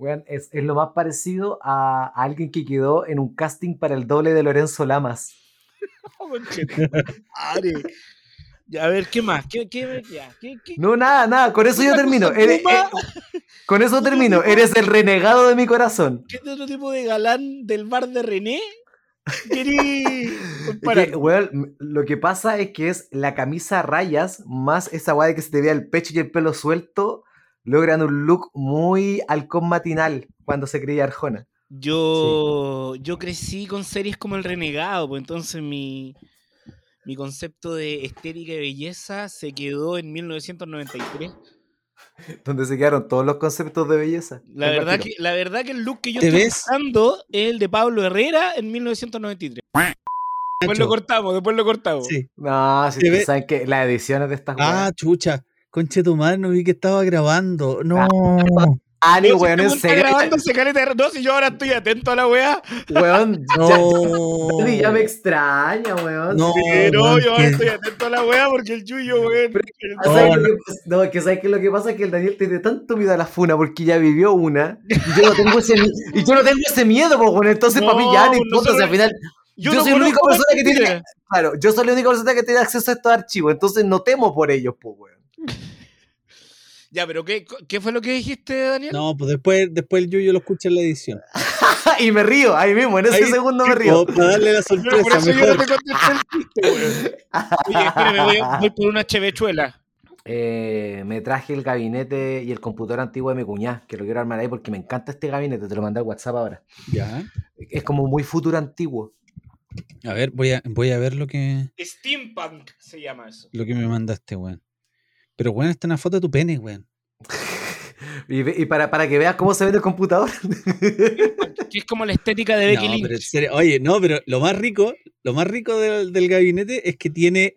Weón, es, es lo más parecido a, a alguien que quedó en un casting para el doble de Lorenzo Lamas. Ya, a ver, ¿qué más? ¿Qué, qué, ya, qué, qué- No, nada, nada, con eso yo termino. Eres- puma? eh, con eso termino. Eres el renegado de mi corazón. ¿Qué otro tipo de galán del bar de René? Lo que pasa es que es la camisa a rayas más esa de que se te vea el pecho y el pelo suelto, logran un look muy halcón matinal cuando se creía Arjona. Yo, yo crecí con series como El Renegado, pues entonces mi, mi concepto de estética y belleza se quedó en 1993. Donde se quedaron todos los conceptos de belleza. La verdad, que, la verdad que el look que yo ¿Te estoy ves? usando es el de Pablo Herrera en 1993. Después lo cortamos, después lo cortamos. Sí. No, si ¿Te tú ves? sabes que las ediciones de estas Ah, chucha. Conche tu madre, no vi que estaba grabando. No. Ah, ni No, si weón, este en weón está serio. No, si yo ahora estoy atento a la weá. Weón, ya, No. Dani ya me extraña, weón. No, Pero weón, yo ahora que- estoy atento a la weá porque el Yuyo, weón. Pero- el- Ah, ¿sabes No, que? No, es que sabes que lo que pasa es que el Daniel tiene tanto miedo a la funa porque ya vivió una y yo no tengo ese, y yo no tengo ese miedo, pues bueno, entonces para mí ya no No, importa, nosotros- si al final, Yo, yo no soy la única persona que tiene- claro, yo soy la única persona que tiene acceso a estos archivos, entonces no temo por ellos, pues weón. Ya, pero ¿qué, ¿qué fue lo que dijiste, Daniel? No, pues después, después el Yuyo lo escucha en la edición. y me río, ahí mismo, en ese Ahí, segundo me río. po, Para darle la Pero por sorpresa eso yo no te contesté el chiste, weón. Oye, espérame, voy, voy por una chevechuela. Eh, me traje el gabinete y el computador antiguo de mi cuñada, que lo quiero armar ahí porque me encanta este gabinete, te lo mandé a WhatsApp ahora. Ya. Es como muy futuro antiguo. A ver, voy a, voy a ver lo que, Steampunk se llama eso. lo que me mandaste, weón. Pero, weón, está una foto de tu pene, weón. Y, para, para que veas cómo se ve el computador. Que es como la estética de Becky No, Lynch. pero en serio, oye, no, pero lo más rico, lo más rico del, del gabinete es que tiene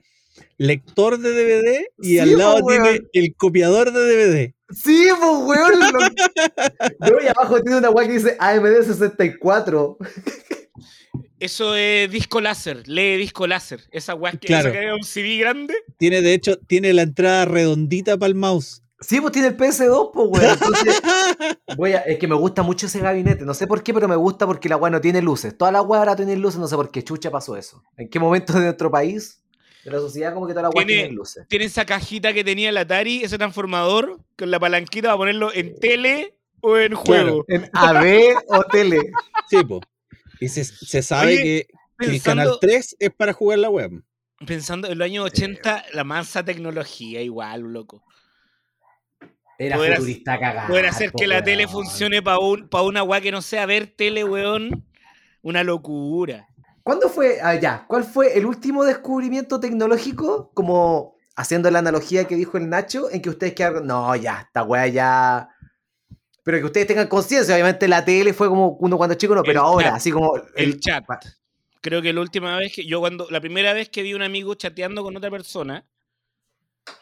lector de DVD y Sí, al lado po, tiene el copiador de DVD. Sí, pues, weón. lo- Yo y abajo tiene una weá que dice AMD 64. Eso es disco láser, lee disco láser. Esa weá que, Claro. que es un CD grande. Tiene, de hecho, tiene la entrada redondita para el mouse. Sí, pues tiene el PS2, pues, weón. Entonces, voy a, es que me gusta mucho ese gabinete. No sé por qué, pero me gusta porque la weá no tiene luces. Todas las weas ahora tienen luces, no sé por qué chucha pasó eso. ¿En qué momento de nuestro país, de la sociedad, como que todas las weas Tiene- tienen luces? Tiene esa cajita que tenía el Atari, ese transformador, con la palanquita para ponerlo en tele o en juego. En AB o tele. Sí, po. Y se, se sabe Oye, que, que el canal 3 es para jugar la web. Pensando en los años 80, la mansa tecnología, igual, loco. Era Poder futurista cagado. Poder hacer que la tele funcione para un, pa una weá que no sea ver tele, weón. Una locura. ¿Cuándo fue, ah, ya, cuál fue el último descubrimiento tecnológico, como haciendo la analogía que dijo el Nacho, en que ustedes quedaron, no, ya, esta weá ya... Pero que ustedes tengan conciencia, obviamente la tele fue como uno cuando chico, no, pero El ahora, chat. así como... El chat. Creo que la última vez que yo cuando la primera vez que vi a un amigo chateando con otra persona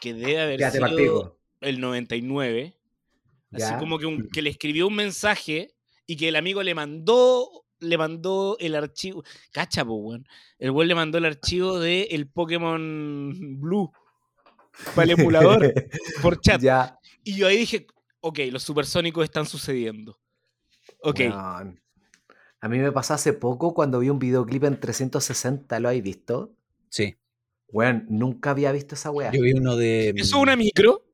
que debe haber Quédate sido el 99, así Ya. como que, un- que le escribió un mensaje y que el amigo le mandó le mandó el archivo, cacha, po, weón. El weón le mandó el archivo de el Pokémon Blue para el emulador por chat. Ya. Y yo ahí dije, ok, los supersónicos están sucediendo. Ok. A mí me pasó hace poco cuando vi un videoclip en 360, ¿lo habéis visto? Sí. Weón, nunca había visto esa weá. Yo vi uno de. ¿Eso es una micro?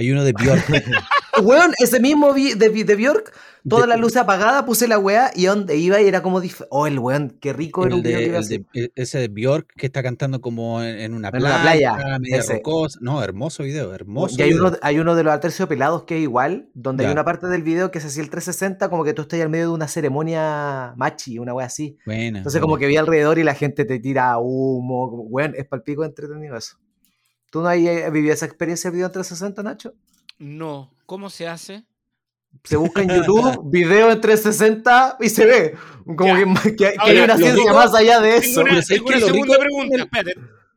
Hay uno de Bjork. Weón, ese mismo de, de Bjork, toda De- la luz apagada, puse la weá y donde iba y era como... Oh, el weón, qué rico era el de- el e- ese de Bjork que está cantando como en, en una En playa, playa, media rocosa. No, hermoso video, hermoso. Y hay video. uno, hay uno de los aterciopelados que es igual, donde hay una parte del video que se hacía el 360, como que tú estás al medio de una ceremonia machi, una wea así. Buena, Entonces, como que vi alrededor y la gente te tira humo. Como, weón, es palpico entretenido eso. ¿Tú no has eh, vivido esa experiencia de video en 360, Nacho? No. ¿Cómo se hace? Se busca en YouTube video en 360 y se ve. Como Ya. que, que- que hay una ciencia más allá de Tengo eso. una, pero ¿sabes tengo una segunda pregunta. Espérate.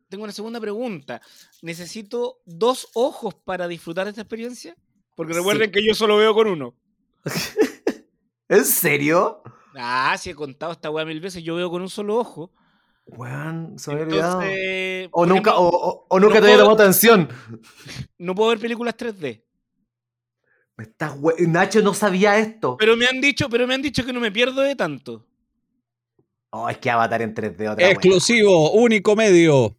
Tengo una segunda pregunta. ¿Necesito dos ojos para disfrutar de esta experiencia? Porque Sí. recuerden que yo solo veo con uno. ¿En serio? Ah, si he contado esta weá mil veces, yo veo con un solo ojo. Weón, se me había olvidado. Entonces, O nunca, ejemplo, o, o- o nunca no te había puedo- tomado atención. no puedo ver películas 3D. Me estás hue- Nacho no sabía esto. Pero me han dicho, pero me han dicho que no me pierdo de tanto. Oh, es que Avatar en 3D otra wea. Exclusivo, único medio.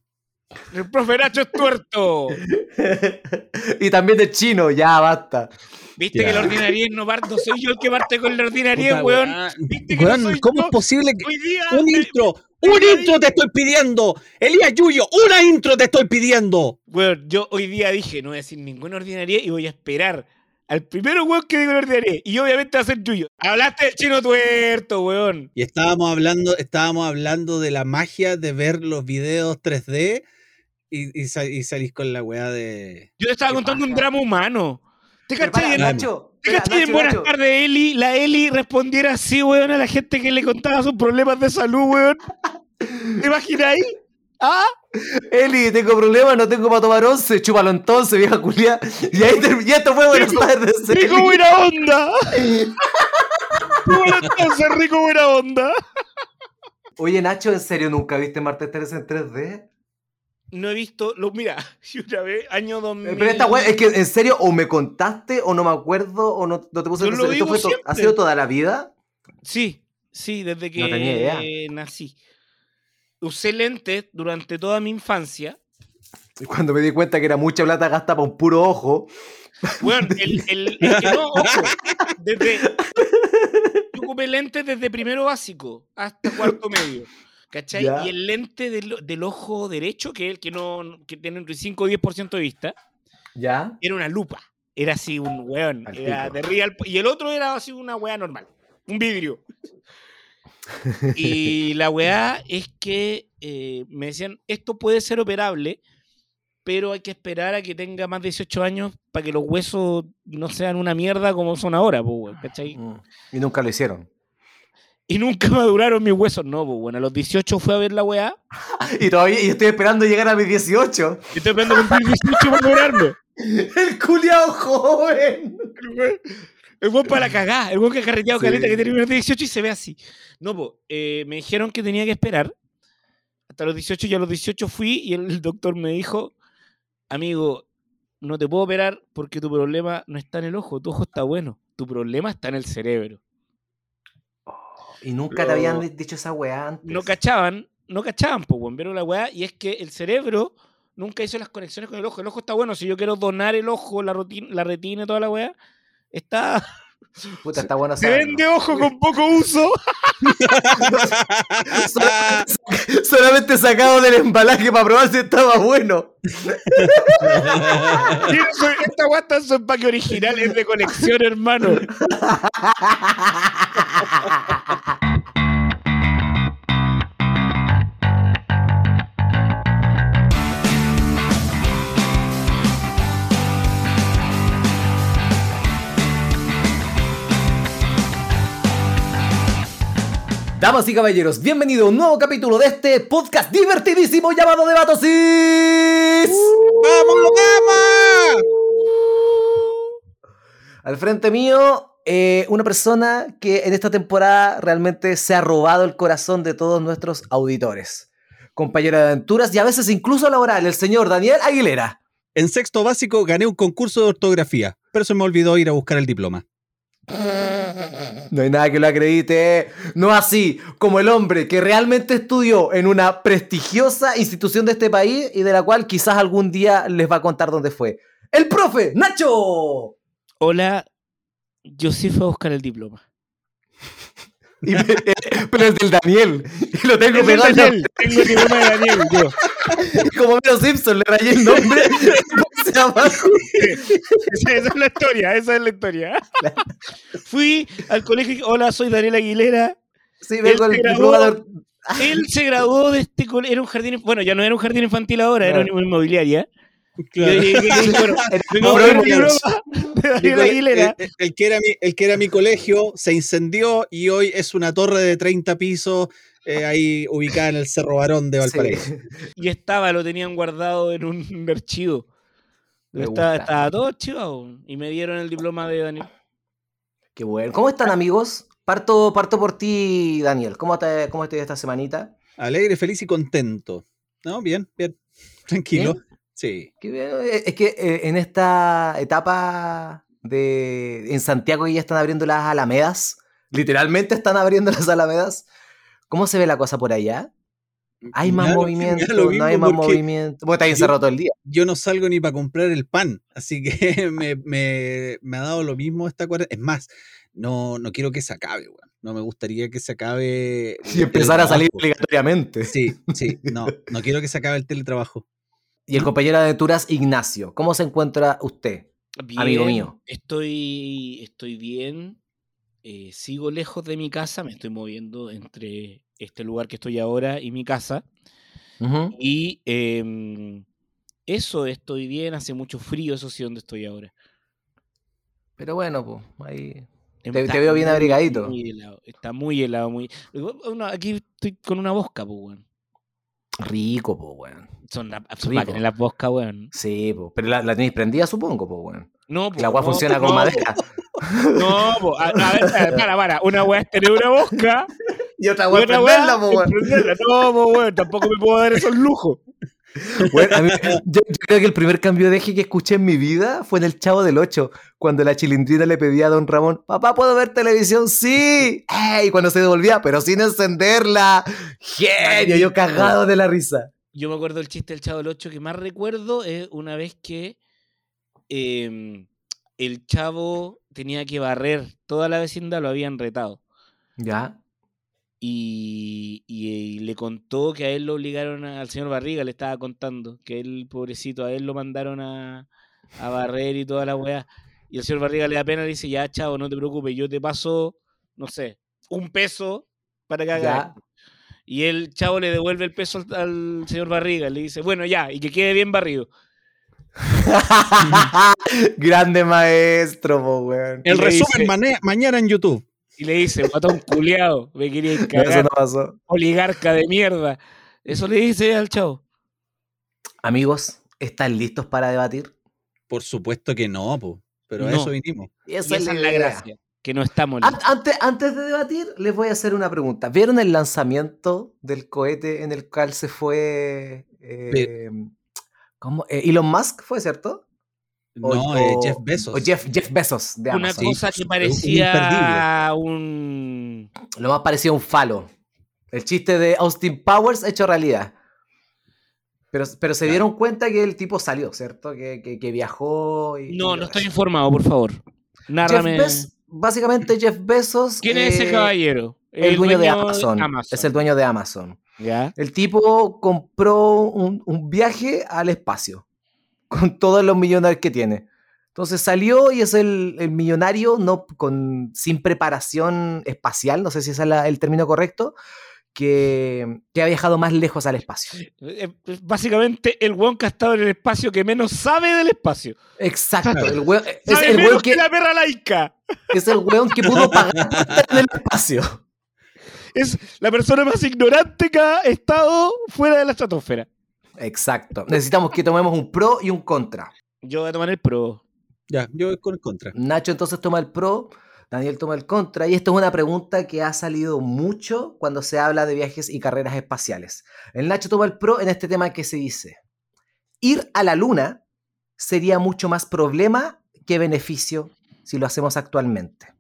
El profe Nacho es tuerto. y también de chino, ya basta. ¿Viste que la ordinaria no parto? Soy yo el que parte con la ordinaria, Puta, weón. weón. ¿Viste que no soy ¿cómo yo? es posible que Hoy día un intro, un intro te estoy pidiendo? Elías Yuyo, una intro te estoy pidiendo. Weón, yo hoy día dije, no voy a decir ninguna ordinaria y voy a esperar al primero weón que diga una ordinaria. Y obviamente va a ser Yuyo. Hablaste del chino tuerto, weón. Y estábamos hablando, estábamos hablando de la magia de ver los videos 3D y, y, sa- y salís con la weá de. Yo te estaba ¿Qué contando un drama humano. ¿Te cachai? Nacho. ¿Te cachai en Buenas tardes, Eli? La Eli respondiera así, weón, a la gente que le contaba sus problemas de salud, weón. ¿Te imagináis? ¿Ah? Eli, tengo problemas, no tengo para tomar once, chúpalo entonces, vieja culia. Y ahí term- y esto fue Buenas tardes. Eli. ¡Rico buena onda! rico buena onda. Oye, Nacho, ¿en serio nunca viste Martes 3 en 3D? No he visto, lo, mira, yo una vez, año 2000. Pero esta wea, es que en serio, o me contaste, o no me acuerdo, o no, no te puse atención. ¿Esto digo fue to- ¿Ha sido toda la vida? Sí, sí, desde que No tenía idea. nací. Usé lentes durante toda mi infancia. Y cuando me di cuenta que era mucha plata gasta para un puro ojo. Bueno, el, el- el que no, ojo, desde, yo ocupé lentes desde primero básico hasta cuarto medio. ¿Cachai? Ya. Y el lente del, del ojo derecho, que es el que, no, que tiene entre 5 y 10% de vista, ¿Ya? era una lupa. Era así un weón. Al Era pico. de real, y el otro era así una weá normal. Un vidrio. Y la weá es que eh, me decían, esto puede ser operable, pero hay que esperar a que tenga más de 18 años para que los huesos no sean una mierda como son ahora, ¿cachai? Mm. Y nunca lo hicieron. Y nunca maduraron mis huesos, no, pues bueno, a los 18 fue a ver la weá. Y todavía y estoy esperando llegar a mis 18. Y estoy esperando cumplir 18 para madurarme. El culiao joven. El weón para la cagá, el weón que ha carreteado Sí. caleta que tiene menos de 18 y se ve así. No, pues, me dijeron que tenía que esperar hasta los 18 y a los 18 fui y el doctor me dijo, amigo, no te puedo operar porque tu problema no está en el ojo, tu ojo está bueno, tu problema está en el cerebro. Y nunca te habían dicho esa weá antes. No cachaban, no cachaban, pues, weón, vieron la weá y es que el cerebro nunca hizo las conexiones con el ojo. El ojo está bueno, si yo quiero donar el ojo, la, rutina, la retina y toda la weá, está... Puta, está bueno Se vende ojo con poco uso. Solamente sacado del embalaje para probar si estaba bueno. Eso- Esta weá está en su empaque original, es de colección, hermano. Damas y caballeros, bienvenido a un nuevo capítulo de este podcast divertidísimo llamado Debatosis. ¡Vamos, vamos! Al frente mío, eh, una persona que en esta temporada realmente se ha robado el corazón de todos nuestros auditores. Compañero de aventuras y a veces incluso laboral, el señor Daniel Aguilera. En sexto básico gané un concurso de ortografía, pero se me olvidó ir a buscar el diploma. No hay nada que lo acredite. No así como el hombre que realmente estudió en una prestigiosa institución de este país y de la cual quizás algún día les va a contar dónde fue. El profe Nacho. Hola, yo sí fui a buscar el diploma. Y me- eh, pero el del Daniel. Y lo tengo Es el Daniel, tengo el diploma de Daniel, yo. como Mero Simpson, le rayé el nombre. Esa, es la historia, esa es la historia. Fui al colegio, hola, soy Daniel Aguilera. Sí, vengo Él el de- Él se graduó de este colegio, era un jardín, bueno, ya no era un jardín infantil ahora, era una inmobiliaria. Claro. Y- y- y- bueno, mi, el que era mi colegio se incendió y hoy es una torre de 30 pisos eh, ahí ubicada en el Cerro Barón de Valparaíso. Sí. Y estaba, lo tenían guardado en un archivo. Estaba, estaba todo archivado. Y me dieron el diploma de Daniel. Qué bueno. ¿Cómo están, amigos? Parto, parto por ti, Daniel. ¿Cómo te, cómo estás esta semanita? Alegre, feliz y contento. ¿No? Bien, bien. Tranquilo. ¿Bien? Sí. Qué bien. Eh, Es que eh, en esta etapa de en Santiago ya están abriendo las alamedas. Literalmente están abriendo las alamedas. ¿Cómo se ve la cosa por allá? ¿Hay más movimiento? ¿No hay más porque movimiento? Porque está encerrado todo el día. Yo no salgo ni para comprar el pan, así que me, me- me ha dado lo mismo esta cuarentena. Es más, no, no quiero que se acabe, weón. No me gustaría que se acabe. Y empezar a salir obligatoriamente. Sí, sí, no, no quiero que se acabe el teletrabajo. Y el compañero de aventuras, Ignacio. ¿Cómo se encuentra usted? Amigo mío. Estoy, estoy bien. eh, sigo lejos de mi casa. Me estoy moviendo entre este lugar que estoy ahora y mi casa. Y em, eso, estoy bien. Hace mucho frío, eso sí, donde estoy ahora. Pero bueno, pues, ahí. Te- Está te veo bien abrigadito. muy helado, Está muy helado, muy. Aquí estoy con una bosca, pues, weón. Rico, pues, weón. Son, la- son las boscas, weón. Sí, pues. Pero la, la tenéis prendida, supongo, pues, weón. No, po, La agua no, funciona con no, madera. po, No, po, a, a ver, para, para, para. Una weá es tener una bosca. Y otra weá, prenderla, es weón. No, po, weón, tampoco me puedo dar esos lujos. Bueno, a mí- yo, yo creo que el primer cambio de eje que escuché en mi vida fue en el Chavo del 8, cuando la chilindrina le pedía a Don Ramón, papá, ¿puedo ver televisión? Sí. ¡Ey! Y cuando se devolvía, pero sin encenderla. Genio, yo cagado de la risa. Yo me acuerdo del chiste del Chavo del 8 que más recuerdo es una vez que em, el Chavo tenía que barrer toda la vecindad, lo habían retado. Ya. Y, y- y le contó que a él lo obligaron a- al señor Barriga, le estaba contando, que él, pobrecito, a él lo mandaron a, a barrer y toda la weá. Y el señor Barriga le da pena y le dice, ya, chavo, no te preocupes, yo te paso, no sé, un peso para que esto". Y el chavo le devuelve el peso al, al señor Barriga, le dice, bueno, ya, y que quede bien barrido. Grande maestro, po, weón. El resumen dice- mañana en YouTube. Y le dice, matón culiado, me quería No, eso cagar, no pasó. oligarca de mierda. Eso le dice al chavo. Amigos, ¿están listos para debatir? Por supuesto que no, po, pero a eso vinimos. Y esa es la gracia, que no estamos listos. Antes, antes de debatir, les voy a hacer una pregunta. ¿Vieron el lanzamiento del cohete en el cual se fue eh, ¿cómo? Eh, Elon Musk? ¿Fue cierto? O- No, eh, o- Jeff Bezos. O Jeff, Jeff Bezos de Una Amazon. cosa Sí, que un parecía un... Lo más parecido a un falo. El chiste de Austin Powers hecho realidad. Pero, pero se Claro. dieron cuenta que el tipo salió, ¿cierto? Que, que- que viajó. Y, No, y no estoy informado, por favor. Jeff Nárrame. Bez- básicamente Jeff Bezos. ¿Quién es ese eh, caballero? El, dueño, de Amazon. Es el dueño de Amazon. ¿Ya? El tipo compró un, un viaje al espacio con todos los millonarios que tiene. Entonces salió y es el, el millonario no, con, sin preparación espacial, no sé si ese es la- el término correcto, que, que ha viajado más lejos al espacio. Eh, eh, Básicamente el weón que ha estado en el espacio que menos sabe del espacio. Exacto, el weón- es, Sabe el weón que... que, la perra laica. es el weón que pudo pagar en el espacio. Es la persona más ignorante que ha estado fuera de la estratosfera. Exacto. Necesitamos que tomemos un pro y un contra. Yo voy a tomar el pro. Ya, yo voy con el contra. Nacho entonces toma el pro, Daniel toma el contra, y esto es una pregunta que ha salido mucho cuando se habla de viajes y carreras espaciales. El Nacho toma el pro en este tema que se dice, ir a la luna sería mucho más problema que beneficio si lo hacemos actualmente.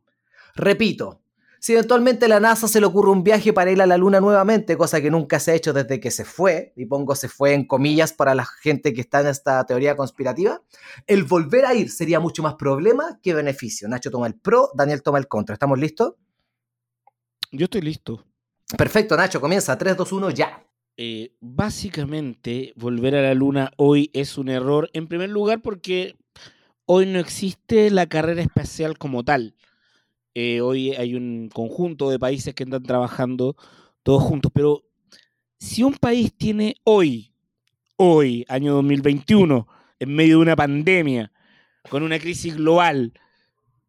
Repito, si eventualmente a la NASA se le ocurre un viaje para ir a la luna nuevamente, cosa que nunca se ha hecho desde que se fue, y pongo se fue en comillas para la gente que está en esta teoría conspirativa, el volver a ir sería mucho más problema que beneficio. Nacho toma el pro, Daniel toma el contra. ¿Estamos listos? Yo estoy listo. Perfecto, Nacho, comienza. 3, 2, 1, ya. Eh, básicamente, volver a la luna hoy es un error. En primer lugar, porque hoy no existe la carrera espacial como tal. Eh, hoy hay un conjunto de países que están trabajando todos juntos. Pero si un país tiene hoy, hoy, año 2021, en medio de una pandemia, con una crisis global,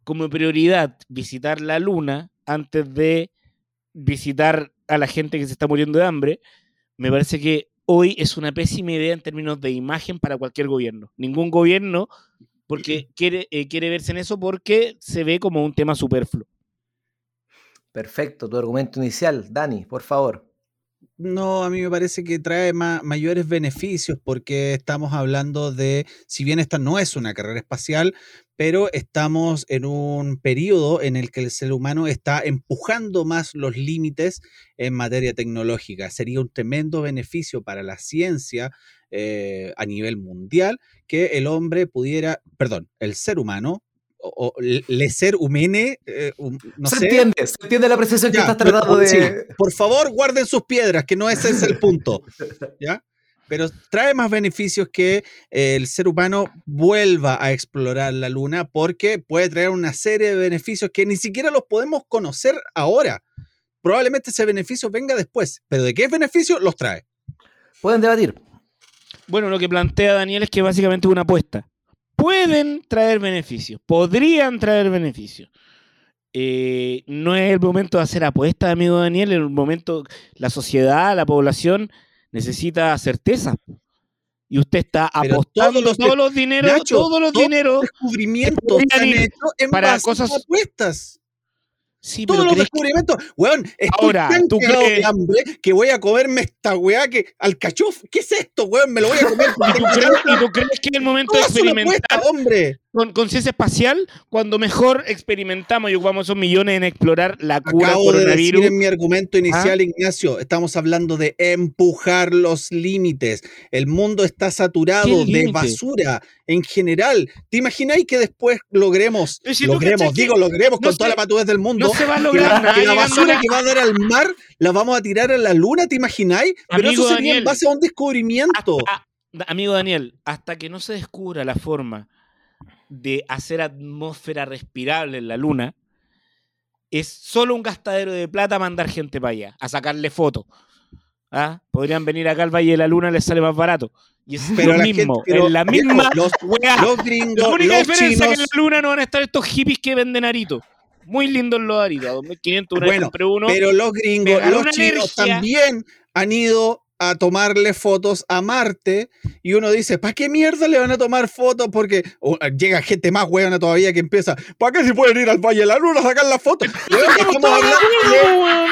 como prioridad visitar la luna antes de visitar a la gente que se está muriendo de hambre, me parece que hoy es una pésima idea en términos de imagen para cualquier gobierno. Ningún gobierno porque quiere, eh, quiere verse en eso porque se ve como un tema superfluo. Perfecto, tu argumento inicial. Dani, por favor. No, a mí me parece que trae ma- mayores beneficios porque estamos hablando de, si bien esta no es una carrera espacial, pero estamos en un periodo en el que el ser humano está empujando más los límites en materia tecnológica. Sería un tremendo beneficio para la ciencia eh, a nivel mundial que el hombre pudiera, perdón, el ser humano o, o le ser humene, eh, um, no se sé, entiende, se entiende la apreciación que estás tratando de. sí, por favor, guarden sus piedras, que no ese es el punto. ¿Ya? Pero trae más beneficios que el ser humano vuelva a explorar la luna porque puede traer una serie de beneficios que ni siquiera los podemos conocer ahora. Probablemente ese beneficio venga después, pero ¿de qué beneficio los trae? Pueden debatir. Bueno, lo que plantea Daniel es que básicamente es una apuesta. Pueden traer beneficios, podrían traer beneficios. Eh, no es el momento de hacer apuestas, amigo Daniel, el momento, la sociedad, la población necesita certeza. Y usted está Pero apostando todos todos los los, dineros, Nacho, todos los todos dineros. Descubrimientos han hecho en para base a cosas- apuestas. Sí, Todos pero los ¿crees que- descubrimientos. Weón, estoy Ahora, tan ¿tú crees- de hambre que voy a comerme esta weá que alcachuf. ¿Qué es esto, weón? Me lo voy a comer. ¿Y tú crees, y tú crees que es el momento de experimentar apuesta, hombre. Con conciencia espacial cuando mejor experimentamos y ocupamos esos millones en explorar la cura Acabo de decir? ¿Ah? en mi argumento inicial, Ignacio, estamos hablando de empujar los límites. El mundo está saturado ¿Qué de basura en general. ¿Te imagináis que después logremos, Pero si logremos, digo, logremos no con toda se- la patudez del mundo? No se va a lograr la, nada. que la llegando a basura la- que va a dar al mar la vamos a tirar a la luna, ¿te imagináis? Pero Amigo eso sería en base a un descubrimiento. hasta- da- amigo Daniel, hasta que no se descubra la forma de hacer atmósfera respirable en la luna, es solo un gastadero de plata mandar gente para allá, a sacarle fotos. ¿Ah? Podrían venir acá al Valle de la Luna, les sale más barato. Y es Pero lo la mismo, gente- pero, en la misma los-. Los La gringos, única los diferencia es que en la luna no van a estar estos hippies que venden aritos. Muy lindos los aritos. A 2500 una Bueno, compré uno. pero los gringos, los chinos energía. también han ido a tomarle fotos a Marte y uno dice, ¿para qué mierda le van a tomar fotos? Porque o, llega gente más hueona todavía que empieza, ¿para qué se pueden ir al Valle de la Luna a sacar las fotos?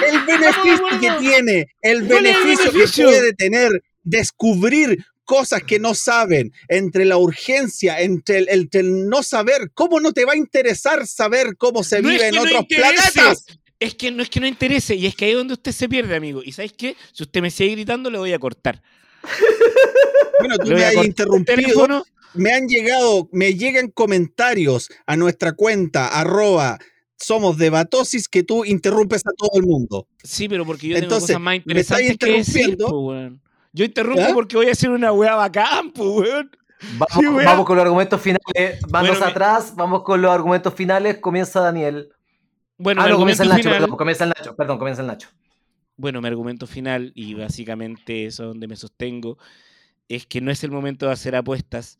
Del beneficio que tiene, el ¿Cuál es el beneficio que puede tener descubrir cosas que no saben, entre la urgencia, entre el, entre el no saber, ¿cómo no te va a interesar saber cómo se No vive en no otros planetas? Es que no es que no interese, y es que ahí es donde usted se pierde, amigo. Y ¿sabes qué? Si usted me sigue gritando, le voy a cortar. Bueno, tú me has interrumpido. Me han llegado, me llegan comentarios a nuestra cuenta, arroba somos de Batosis, que tú interrumpes a todo el mundo. Sí, pero porque yo tengo Entonces, cosas más me interesantes que decir, interrumpiendo. po, weón. Yo interrumpo ¿Ya? porque voy a hacer una weá bacán, po, weón. Vamos, Sí, weá. vamos con los argumentos finales. Manos Bueno, me- atrás, vamos con los argumentos finales. Comienza Daniel. Bueno, ah, mi no, comienza el Nacho, final- perdón, comienza el Nacho. Perdón, comienza el Nacho. Bueno, mi argumento final, y básicamente eso es donde me sostengo, es que no es el momento de hacer apuestas,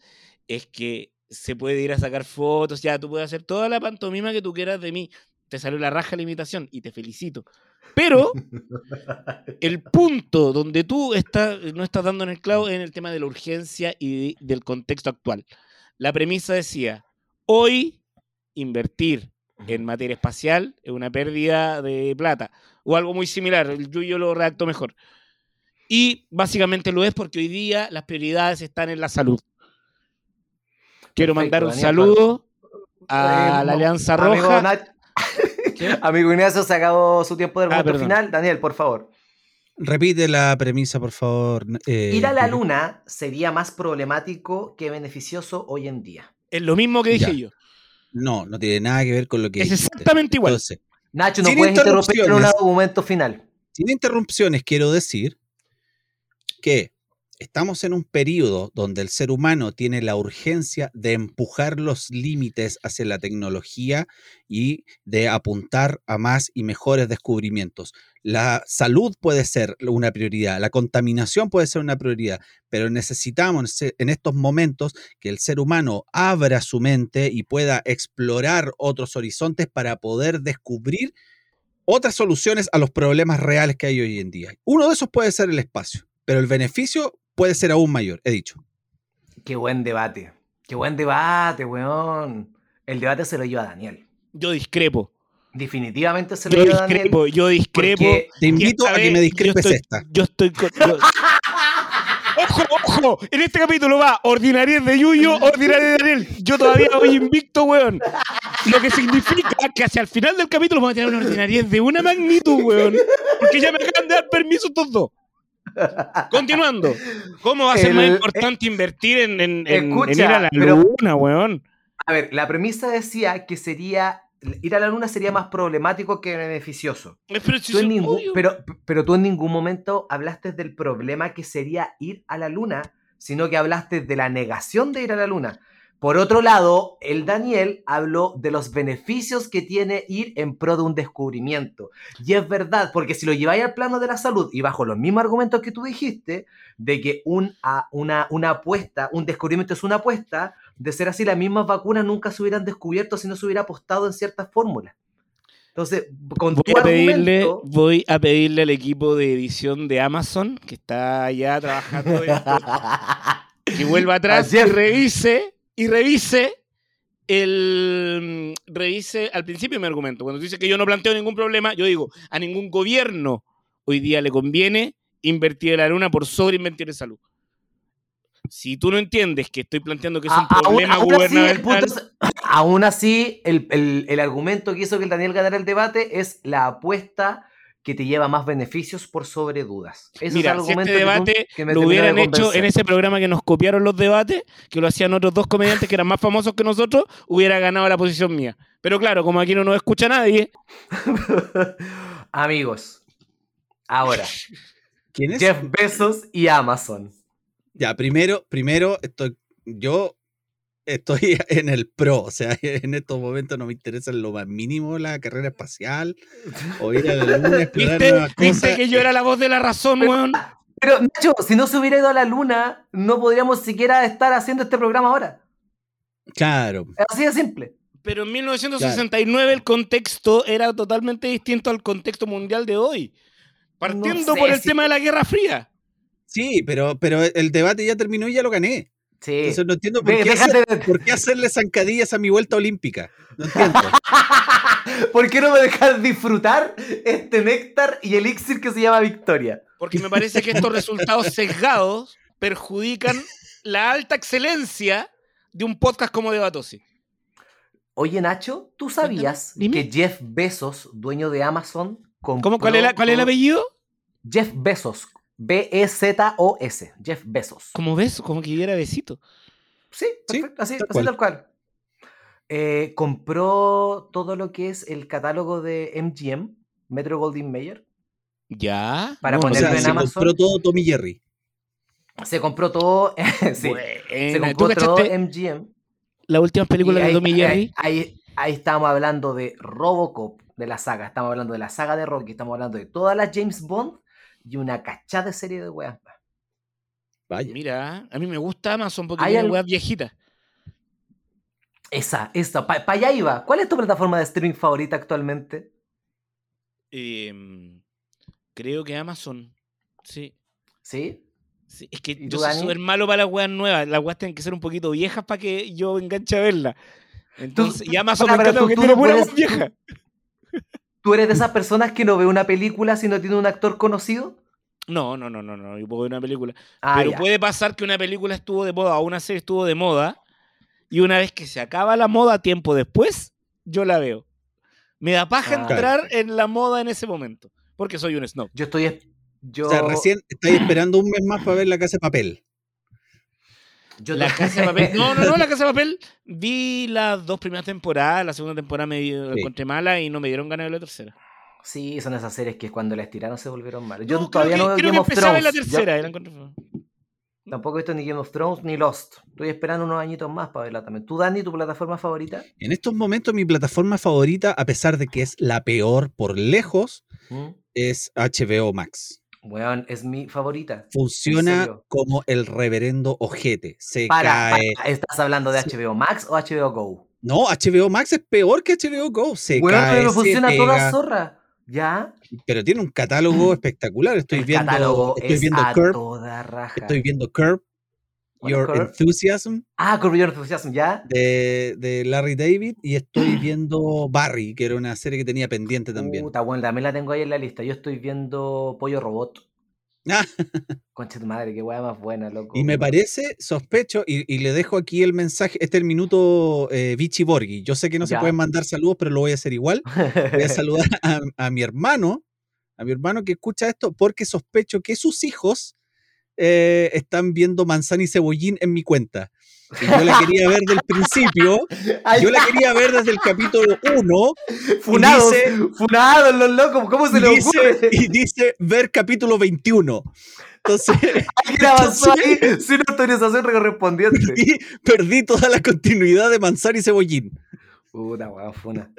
es que se puede ir a sacar fotos, ya tú puedes hacer toda la pantomima que tú quieras de mí. Te salió la raja la imitación y te felicito. Pero el punto donde tú estás, no estás dando en el clavo es en el tema de la urgencia y de- del contexto actual. La premisa decía, hoy invertir en materia espacial es una pérdida de plata o algo muy similar. El Yuyo lo redactó mejor. Y básicamente lo es porque hoy día las prioridades están en la salud. Quiero Perfecto, mandar un Daniel, saludo Eh, a la no, Alianza Amigo, Roja. ¿Qué? Amigo Ignacio, se acabó su tiempo de argumento perdón. final. Daniel, por favor. Repite la premisa, por favor. eh, Ir a la luna sería más problemático que beneficioso hoy en día. Es lo mismo que dije Ya. yo. No, no tiene nada que ver con lo que Es dijiste. exactamente igual. Entonces, Nacho, no puedes interrumpir en un argumento final. sin interrupciones, quiero decir que estamos en un periodo donde el ser humano tiene la urgencia de empujar los límites hacia la tecnología y de apuntar a más y mejores descubrimientos. La salud puede ser una prioridad, la contaminación puede ser una prioridad, pero necesitamos en estos momentos que el ser humano abra su mente y pueda explorar otros horizontes para poder descubrir otras soluciones a los problemas reales que hay hoy en día. Uno de esos puede ser el espacio, pero el beneficio puede ser aún mayor, he dicho. Qué buen debate. Qué buen debate, weón. El debate se lo lleva Daniel. Yo discrepo. Definitivamente se lo Yo dio a Daniel. discrepo, yo discrepo. Te invito a que me yo discrepes estoy- esta. Yo estoy con. yo- ¡Ojo, ojo! En este capítulo va ordinariez de Yuyo, ordinariez de Daniel. Yo todavía voy invicto, weón. Lo que significa que hacia el final del capítulo vamos a tener una ordinariez de una magnitud, weón. Porque ya me acaban de dar permiso estos dos. Continuando. ¿Cómo va a ser El- más importante invertir en, en- en- en Escucha, ir a la pero- luna, weón? A ver, la premisa decía que sería. Ir a la luna sería más problemático que beneficioso. Pero, si Tú en ningún- pero, pero tú en ningún momento hablaste del problema que sería ir a la luna, sino que hablaste de la negación de ir a la luna. Por otro lado, el Daniel habló de los beneficios que tiene ir en pro de un descubrimiento. Y es verdad, porque si lo lleváis al plano de la salud y bajo los mismos argumentos que tú dijiste, de que un, a- una, una apuesta, un descubrimiento es una apuesta, de ser así, las mismas vacunas nunca se hubieran descubierto si no se hubiera apostado en ciertas fórmulas. Entonces, con Voy tu a, pedirle, argumento... voy a pedirle al equipo de edición de Amazon, que está ya trabajando, en esto, que vuelva atrás y revise, y revise el revise al principio mi argumento. Cuando dice que yo no planteo ningún problema, yo digo, a ningún gobierno hoy día le conviene invertir en la luna por sobreinvertir en salud. Si tú no entiendes que estoy planteando que es un A- problema aún así, el gubernamental, es- aún así, el, el- el argumento que hizo que el Daniel ganara el debate es la apuesta que te lleva más beneficios por sobre dudas. Ese Mira, es el si este que tú- debate que me lo hubieran hecho en ese programa que nos copiaron los debates, que lo hacían otros dos comediantes que eran más famosos que nosotros, hubiera ganado la posición mía. Pero claro, como aquí no nos escucha nadie, Amigos, ahora, ¿Quién es? Jeff Bezos y Amazon. Ya, primero, primero, estoy, yo estoy en el pro, o sea, en estos momentos no me interesa en lo más mínimo la carrera espacial o ir a la luna, explorar ¿viste, nuevas ¿viste cosas. que yo era la voz de la razón, weón? Pero, Nacho, si no se hubiera ido a la luna, no podríamos siquiera estar haciendo este programa ahora. Claro, Así de simple. Pero en 1969 el contexto era totalmente distinto al contexto mundial de hoy. Partiendo sé por el si- tema de la Guerra Fría. sí, pero, pero el debate ya terminó y ya lo gané. Sí. Entonces no entiendo por Ve- qué, hacer- de- por qué hacerle zancadillas a mi vuelta olímpica. No entiendo. ¿Por qué no me dejas disfrutar este néctar y elixir que se llama Victoria? Porque me parece que estos resultados sesgados perjudican la alta excelencia de un podcast como Debatosi. Oye, Nacho, ¿tú sabías Dime. que Jeff Bezos, dueño de Amazon, compró ¿Cómo, cuál, es la- ¿Cuál es el apellido? Jeff Bezos. B-E-Z-O-S. Jeff Bezos. Como ves, como que era besito. Sí, Sí, perfecto, así, tal así tal cual. Eh, compró todo lo que es el catálogo de MGM, Metro Goldwyn Mayer. ¿Ya? Para ponerlo sea, en se Amazon. compró todo Tommy Jerry. Se compró todo. sí, se Buena. ¿Tú compró todo MGM. las últimas películas Y de ahí, Tommy ahí- Jerry? Ahí, ahí estamos hablando de Robocop, de la saga. Estamos hablando de la saga de Rocky. Estamos hablando de todas las James Bond y una cachada de serie de weas. más. Vaya. Mira, a mí me gusta Amazon porque Hay tiene algo- weas viejitas. Esa, esa, para allá iba. ¿Cuál es tu plataforma de streaming favorita actualmente? Em, creo que Amazon. Sí. ¿Sí? sí. Es que ¿Y yo soy súper malo para las weas nuevas. Las weas tienen que ser un poquito viejas para que yo enganche a verlas. Entonces, y Amazon para, me encanta porque tú tiene no pura puedes- wea vieja. ¿Tú eres de esas personas que no ve una película si no tiene un actor conocido? No, no, no, no, no. Yo puedo ver una película. Ah, Pero ya. puede pasar que una película estuvo de moda o una serie estuvo de moda y una vez que se acaba la moda tiempo después, yo la veo. Me da paja Ah. entrar en la moda en ese momento, porque soy un snob. Yo estoy. es- Yo, O sea, recién estáis esperando un mes más para ver la casa de papel. Yo La Casa de Papel. No, no, no, La Casa de Papel. Vi las dos primeras temporadas, la segunda temporada me la Sí. encontré mala y no me dieron ganas de la tercera. Sí, son esas series que cuando las tiraron se volvieron malas. Yo No, todavía creo no que, veo creo Game que of empezaba en la Thrones. Yo tercera. y la encontré fea. tampoco he visto ni Game of Thrones ni Lost. Estoy esperando unos añitos más para verla también. ¿Tú, Dani, tu plataforma favorita? En estos momentos mi plataforma favorita, a pesar de que es la peor por lejos, ¿Mm? es HBO Max. Weón, es mi favorita. Funciona como el reverendo ojete. Se Para, cae. para, ¿estás hablando de. HBO Max o HBO Go? No, HBO Max es peor que HBO Go. Se Weón, cae, pero funciona toda zorra. ¿Ya? pero tiene un catálogo espectacular. Estoy el viendo, catálogo estoy es viendo a Curb, toda raja. estoy viendo Curb. ¿Cuál es Your? Enthusiasm Ah, Curb Your Enthusiasm, ¿ya? de, de Larry David y estoy viendo Barry, que era una serie que tenía pendiente también. Puta, bueno, también la tengo ahí en la lista. Yo estoy viendo Pollo Robot. Concha tu madre, qué weá más buena, loco. y me parece, sospecho, y, y le dejo aquí el mensaje, este es el minuto eh, Vichy Borghi. Yo sé que no se pueden mandar saludos, pero lo voy a hacer igual. Voy a saludar a, a mi hermano, a mi hermano que escucha esto, porque sospecho que sus hijos eh, están viendo Manzana y Cebollín en mi cuenta. Y yo la quería ver del principio, yo la quería ver desde el capítulo 1 Funados, funados los locos, ¿cómo se le ocurre? y dice ver capítulo 21. Entonces, Alguien avanzó ahí sin autorización correspondiente. y perdí toda la continuidad de Manzana y Cebollín. Puta weón, funa.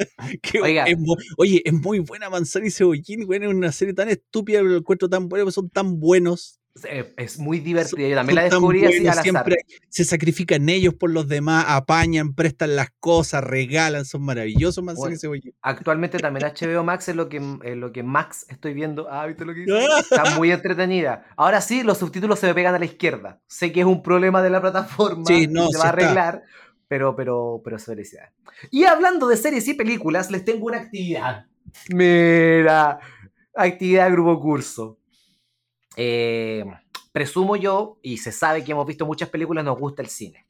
Que Oiga. es mu- oye, es muy buena Manzana y Cebollín, güey, es una serie tan estúpida, pero lo encuentro tan buena, son tan buenos. Es, es muy divertida. Yo también la descubrí así buenos, al azar. siempre se sacrifican ellos por los demás, apañan, prestan las cosas, regalan, son maravillosos Manzana Bueno. Actualmente también HBO Max es lo que, lo que Max estoy viendo. Ah, ¿viste lo que hice? Está muy entretenida. Ahora sí, los subtítulos se me pegan a la izquierda. Sé que es un problema de la plataforma. Sí, no, se sí va a está. arreglar. Pero, pero, pero es felicidad. Y hablando de series y películas, les tengo una actividad. Mira, actividad de grupo curso. Eh, presumo yo, y se sabe que hemos visto muchas películas, nos gusta el cine.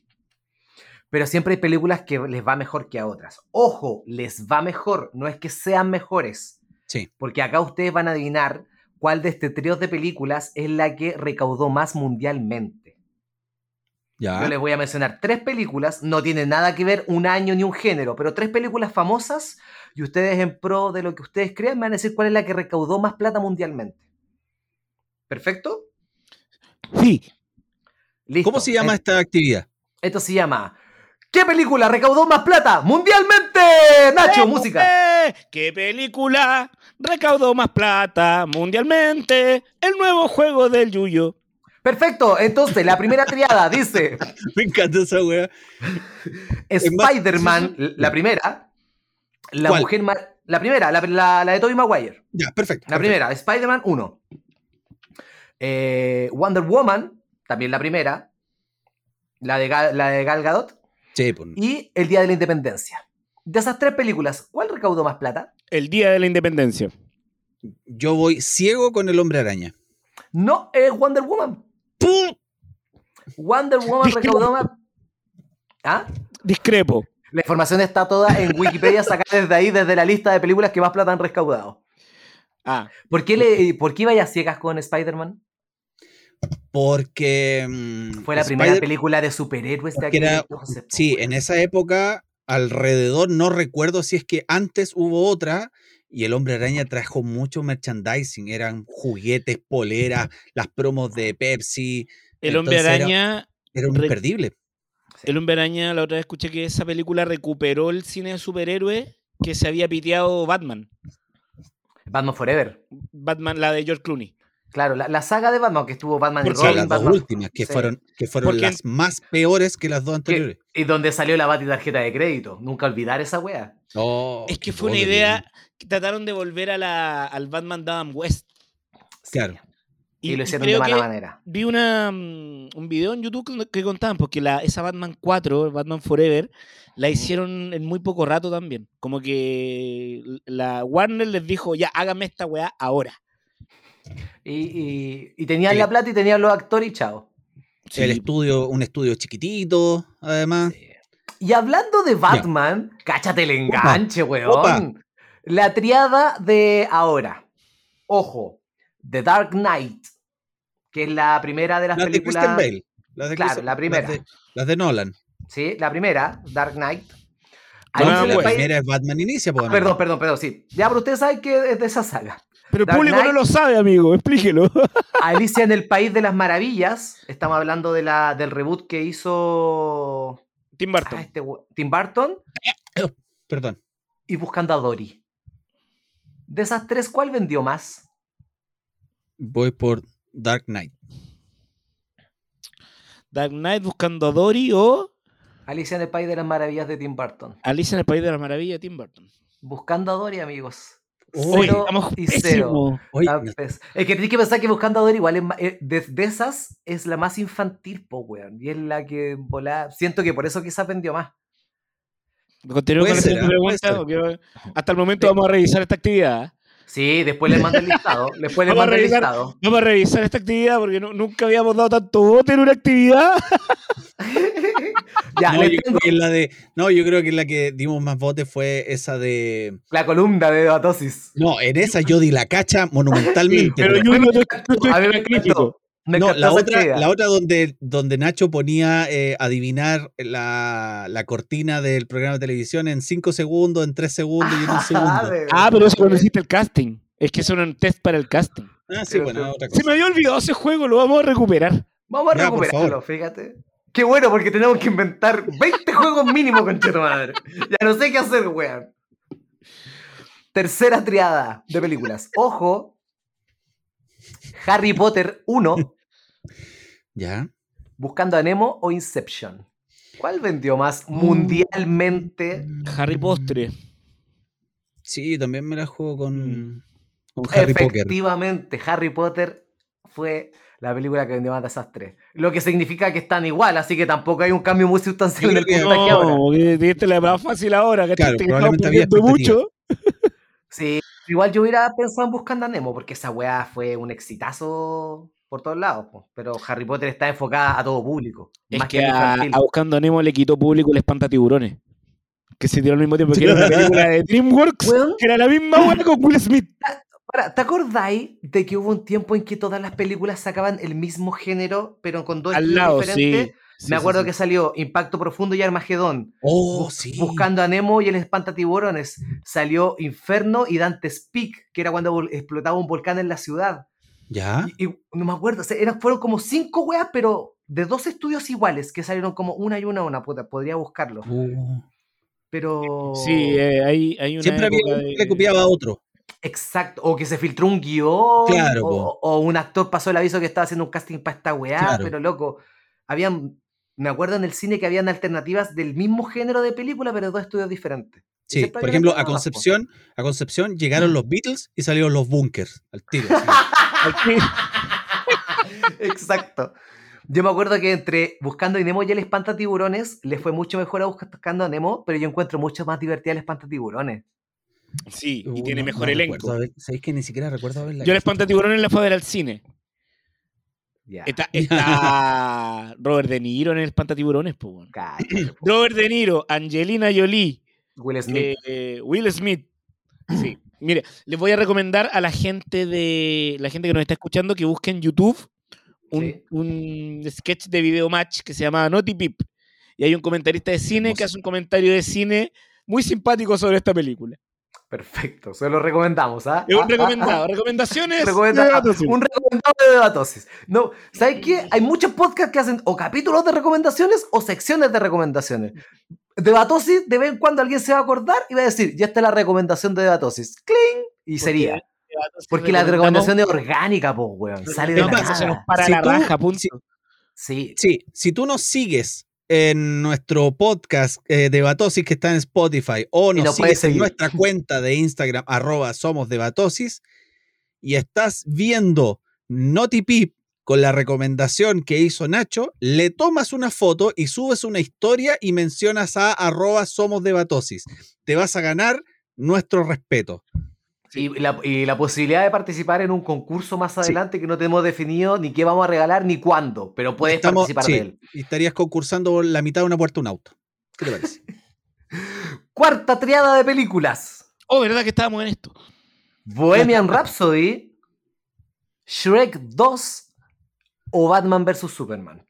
Pero siempre hay películas que les va mejor que a otras. Ojo, les va mejor, no es que sean mejores. Sí. Porque acá ustedes van a adivinar cuál de este trío de películas es la que recaudó más mundialmente. Ya. Yo les voy a mencionar tres películas, no tienen nada que ver un año ni un género, pero tres películas famosas y ustedes en pro de lo que ustedes crean me van a decir cuál es la que recaudó más plata mundialmente. ¿Perfecto? Sí. Listo. ¿Cómo se llama esta actividad? Esto se llama ¿Qué película recaudó más plata mundialmente? Nacho, música. ¿Qué película recaudó más plata mundialmente? El nuevo juego del Yuyo. Perfecto, entonces la primera triada dice Me encanta esa wea. más- Spider-Man, la primera, la ¿Cuál? mujer ma- la primera, la, la- la de Tobey Maguire. Ya, perfecto. La perfecto. primera, Spider-Man 1. Eh, Wonder Woman, también la primera. La de, Gal, la de Gal Gadot. Sí, pues, Y El Día de la Independencia. De esas tres películas, ¿cuál recaudó más plata? El Día de la Independencia. yo voy ciego con el hombre araña. No, es Wonder Woman. ¡Pum! Wonder Woman Discrepo. recaudó más. ¿Ah? Discrepo. La información está toda en Wikipedia, sacada desde ahí, desde la lista de películas que más plata han recaudado. Ah, ¿Por qué, le, ¿por qué iba a ciegas con Spider-Man? Porque. mm, Fue la primera película de superhéroes de que aquel era- Sí, en esa época, alrededor, no recuerdo si es que antes hubo otra. Y el hombre araña trajo mucho merchandising. Eran juguetes, poleras, las promos de Pepsi. el hombre era- araña. Era un imperdible. El hombre araña, la otra vez escuché que esa película recuperó el cine de superhéroes que se había piteado Batman. Batman Forever. Batman, la de George Clooney. Claro, la, la saga de Batman, que estuvo Batman y Porque sea, Robin, las dos últimas, que sí. fueron, que fueron Porque- las más peores que las dos anteriores. que- y donde salió la bati tarjeta de crédito. Nunca olvidar esa wea. Oh, es que fue una idea que trataron de volver a la, al Batman Adam West. Claro. Y, lo hicieron creo de mala manera. Vi una, mm, un video en YouTube que- que contaban, porque la, esa Batman 4, Batman Forever, la hicieron en muy poco rato también. Como que la Warner les dijo, ya, hágame esta weá ahora. Y, y- y tenían Sí. la plata y tenían los actores y chao. El Sí. estudio, un estudio chiquitito, además. Y hablando de Batman, cáchate el enganche, weón. Opa. La triada de ahora. Ojo, The Dark Knight, que es la primera de las Las de películas. Christian Bale. Las de Claro, Christian- la primera. Las de, las de Nolan. Sí, la primera, Dark Knight. Ah, No, el la primera es Batman Inicia, amigo. Perdón, perdón, perdón, sí. Ya, pero ustedes saben que es de esa saga. Pero el Dark público no lo sabe, amigo, explíquelo. Alicia en el País de las Maravillas. Estamos hablando de la, del reboot que hizo Tim ah, Burton. este we- Tim Burton Perdón. y Buscando a Dory. De esas tres, ¿cuál vendió más? Voy por Dark Knight. Dark Knight buscando a Dory o Alicia en el País de las Maravillas de Tim Burton. Alicia en el País de las Maravillas de Tim Burton. Buscando a Dory, amigos. Oye, Cero estamos y cero. Es que tienes que pensar que Buscando a Dory igual es eh, de, de esas es la más infantil, po, weón. Y es la que volá. Siento que por eso quizás vendió más. Continúo con la ser, siguiente ¿ah? pregunta, hasta el momento vamos a revisar esta actividad. Sí, después les mando el listado. Después les Vamos a el revisar. listado. Vamos a revisar esta actividad porque nu- nunca habíamos dado tanto voto en una actividad. ya, no, yo tengo creo que la de, no, yo creo que la que dimos más votos fue esa de. la columna de debatosis. No, en esa yo di la cacha monumentalmente. Pero pero- yo no estoy A mí me crítico. encantó. Me no, la otra, la otra donde, donde Nacho ponía eh, adivinar la, la cortina del programa de televisión en 5 segundos, en 3 segundos y en un segundo. de- Ah, pero eso cuando hiciste el casting. Es que eso era un test para el casting. Ah, sí, Pero- bueno, otra Se cosa. me había olvidado ese juego, lo vamos a recuperar. Vamos a Ya, recuperarlo, fíjate. Qué bueno, porque tenemos que inventar 20 juegos mínimo, con madre. Ya no sé qué hacer, weón. Tercera triada de películas. Ojo. Harry Potter 1, Ya. Buscando a Nemo o Inception. ¿Cuál vendió más Mm. mundialmente? Harry Postre. Sí, también me la juego con, Mm. con Harry Potter. Efectivamente, Harry Potter fue la película que vendió más de esas tres. Lo que significa que están igual, así que tampoco hay un cambio muy sustancial en el puntaje ahora. No, porque dijiste la más fácil ahora. Que Claro, te probablemente mucho. Sí, igual yo hubiera pensado en Buscando a Nemo, porque esa weá fue un exitazo por todos lados. po. Pero Harry Potter está enfocada a todo público. Es más que a, Buscando a Nemo le quitó público el espantatiburones. Que se tiró al mismo tiempo. Que era una película de DreamWorks. Que era la misma buena con Will Smith. para, ¿Te acordáis de que hubo un tiempo en que todas las películas sacaban el mismo género, pero con dos Al lado, diferentes? sí. Sí, Me acuerdo sí. que salió Impacto Profundo y Armagedón. Oh, sí. Buscando a Nemo y el espantatiburones. Salió Inferno y Dante's Peak, que era cuando explotaba un volcán en la ciudad. ¿Ya? Y, y no me acuerdo, o sea, eran, fueron como cinco weas, pero de dos estudios iguales, que salieron como una y una, una puta, podría buscarlo. Uh, Pero. Sí, eh, hay, hay una Siempre había que de- le copiaba a otro. Exacto, o que se filtró un guion, Claro, o, o un actor pasó el aviso que estaba haciendo un casting para esta weá, Claro. pero loco, habían, me acuerdo en el cine que habían alternativas del mismo género de película, pero de dos estudios diferentes. Sí, por ejemplo, a. Concepción, a Concepción llegaron los Beatles y salieron los Bunkers al tiro. Aquí- Exacto. Yo me acuerdo que entre Buscando a Nemo y el Espantatiburones le fue mucho mejor a Buscando a Nemo, pero yo encuentro mucho más divertida el Espantatiburones. Sí, y Uh, tiene no- mejor no elenco. haber- ¿Sabéis que ni siquiera recuerdo haberla Yo el visto? espantatiburones la fue a ver al cine. Está, está Robert De Niro en el espantatiburones, pues. weón. cállate, po. Robert De Niro, Angelina Jolie, Will Smith. eh, Will Smith. Sí. Mire, les voy a recomendar a la gente de la gente que nos está escuchando que busquen en YouTube un, Sí. un sketch de video match que se llama Naughty Pip. Y hay un comentarista de cine que hace un comentario de cine muy simpático sobre esta película. Perfecto, se lo recomendamos, ¿ah? Es un recomendado. Recomendaciones. recomenda- de un recomendado de debatosis. No, ¿sabes qué? Hay muchos podcasts que hacen o capítulos de recomendaciones o secciones de recomendaciones. Debatosis, de vez en cuando alguien se va a acordar y va a decir, ya está la recomendación de Debatosis. ¡Cling! Y sería. Porque la recomendación es orgánica, pues, weón. Sale de la Además, se nos nada. para Si la tú- raja, si- Sí. Sí, si tú nos sigues en nuestro podcast eh, de Batosis que está en Spotify o nos sigues en nuestra cuenta de Instagram arroba somos de Batosis y estás viendo Notipip con la recomendación que hizo Nacho, le tomas una foto y subes una historia y mencionas a arroba somos de Batosis. Te vas a ganar nuestro respeto. Y la, y la posibilidad de participar en un concurso más Sí. adelante que no tenemos definido ni qué vamos a regalar ni cuándo, pero puedes Estamos- participar sí, de él. y estarías concursando por la mitad de una puerta de un auto. ¿Qué te parece? Cuarta triada de películas. Oh, ¿verdad que estábamos en esto? Bohemian Rhapsody, Shrek 2 o Batman vs. Superman.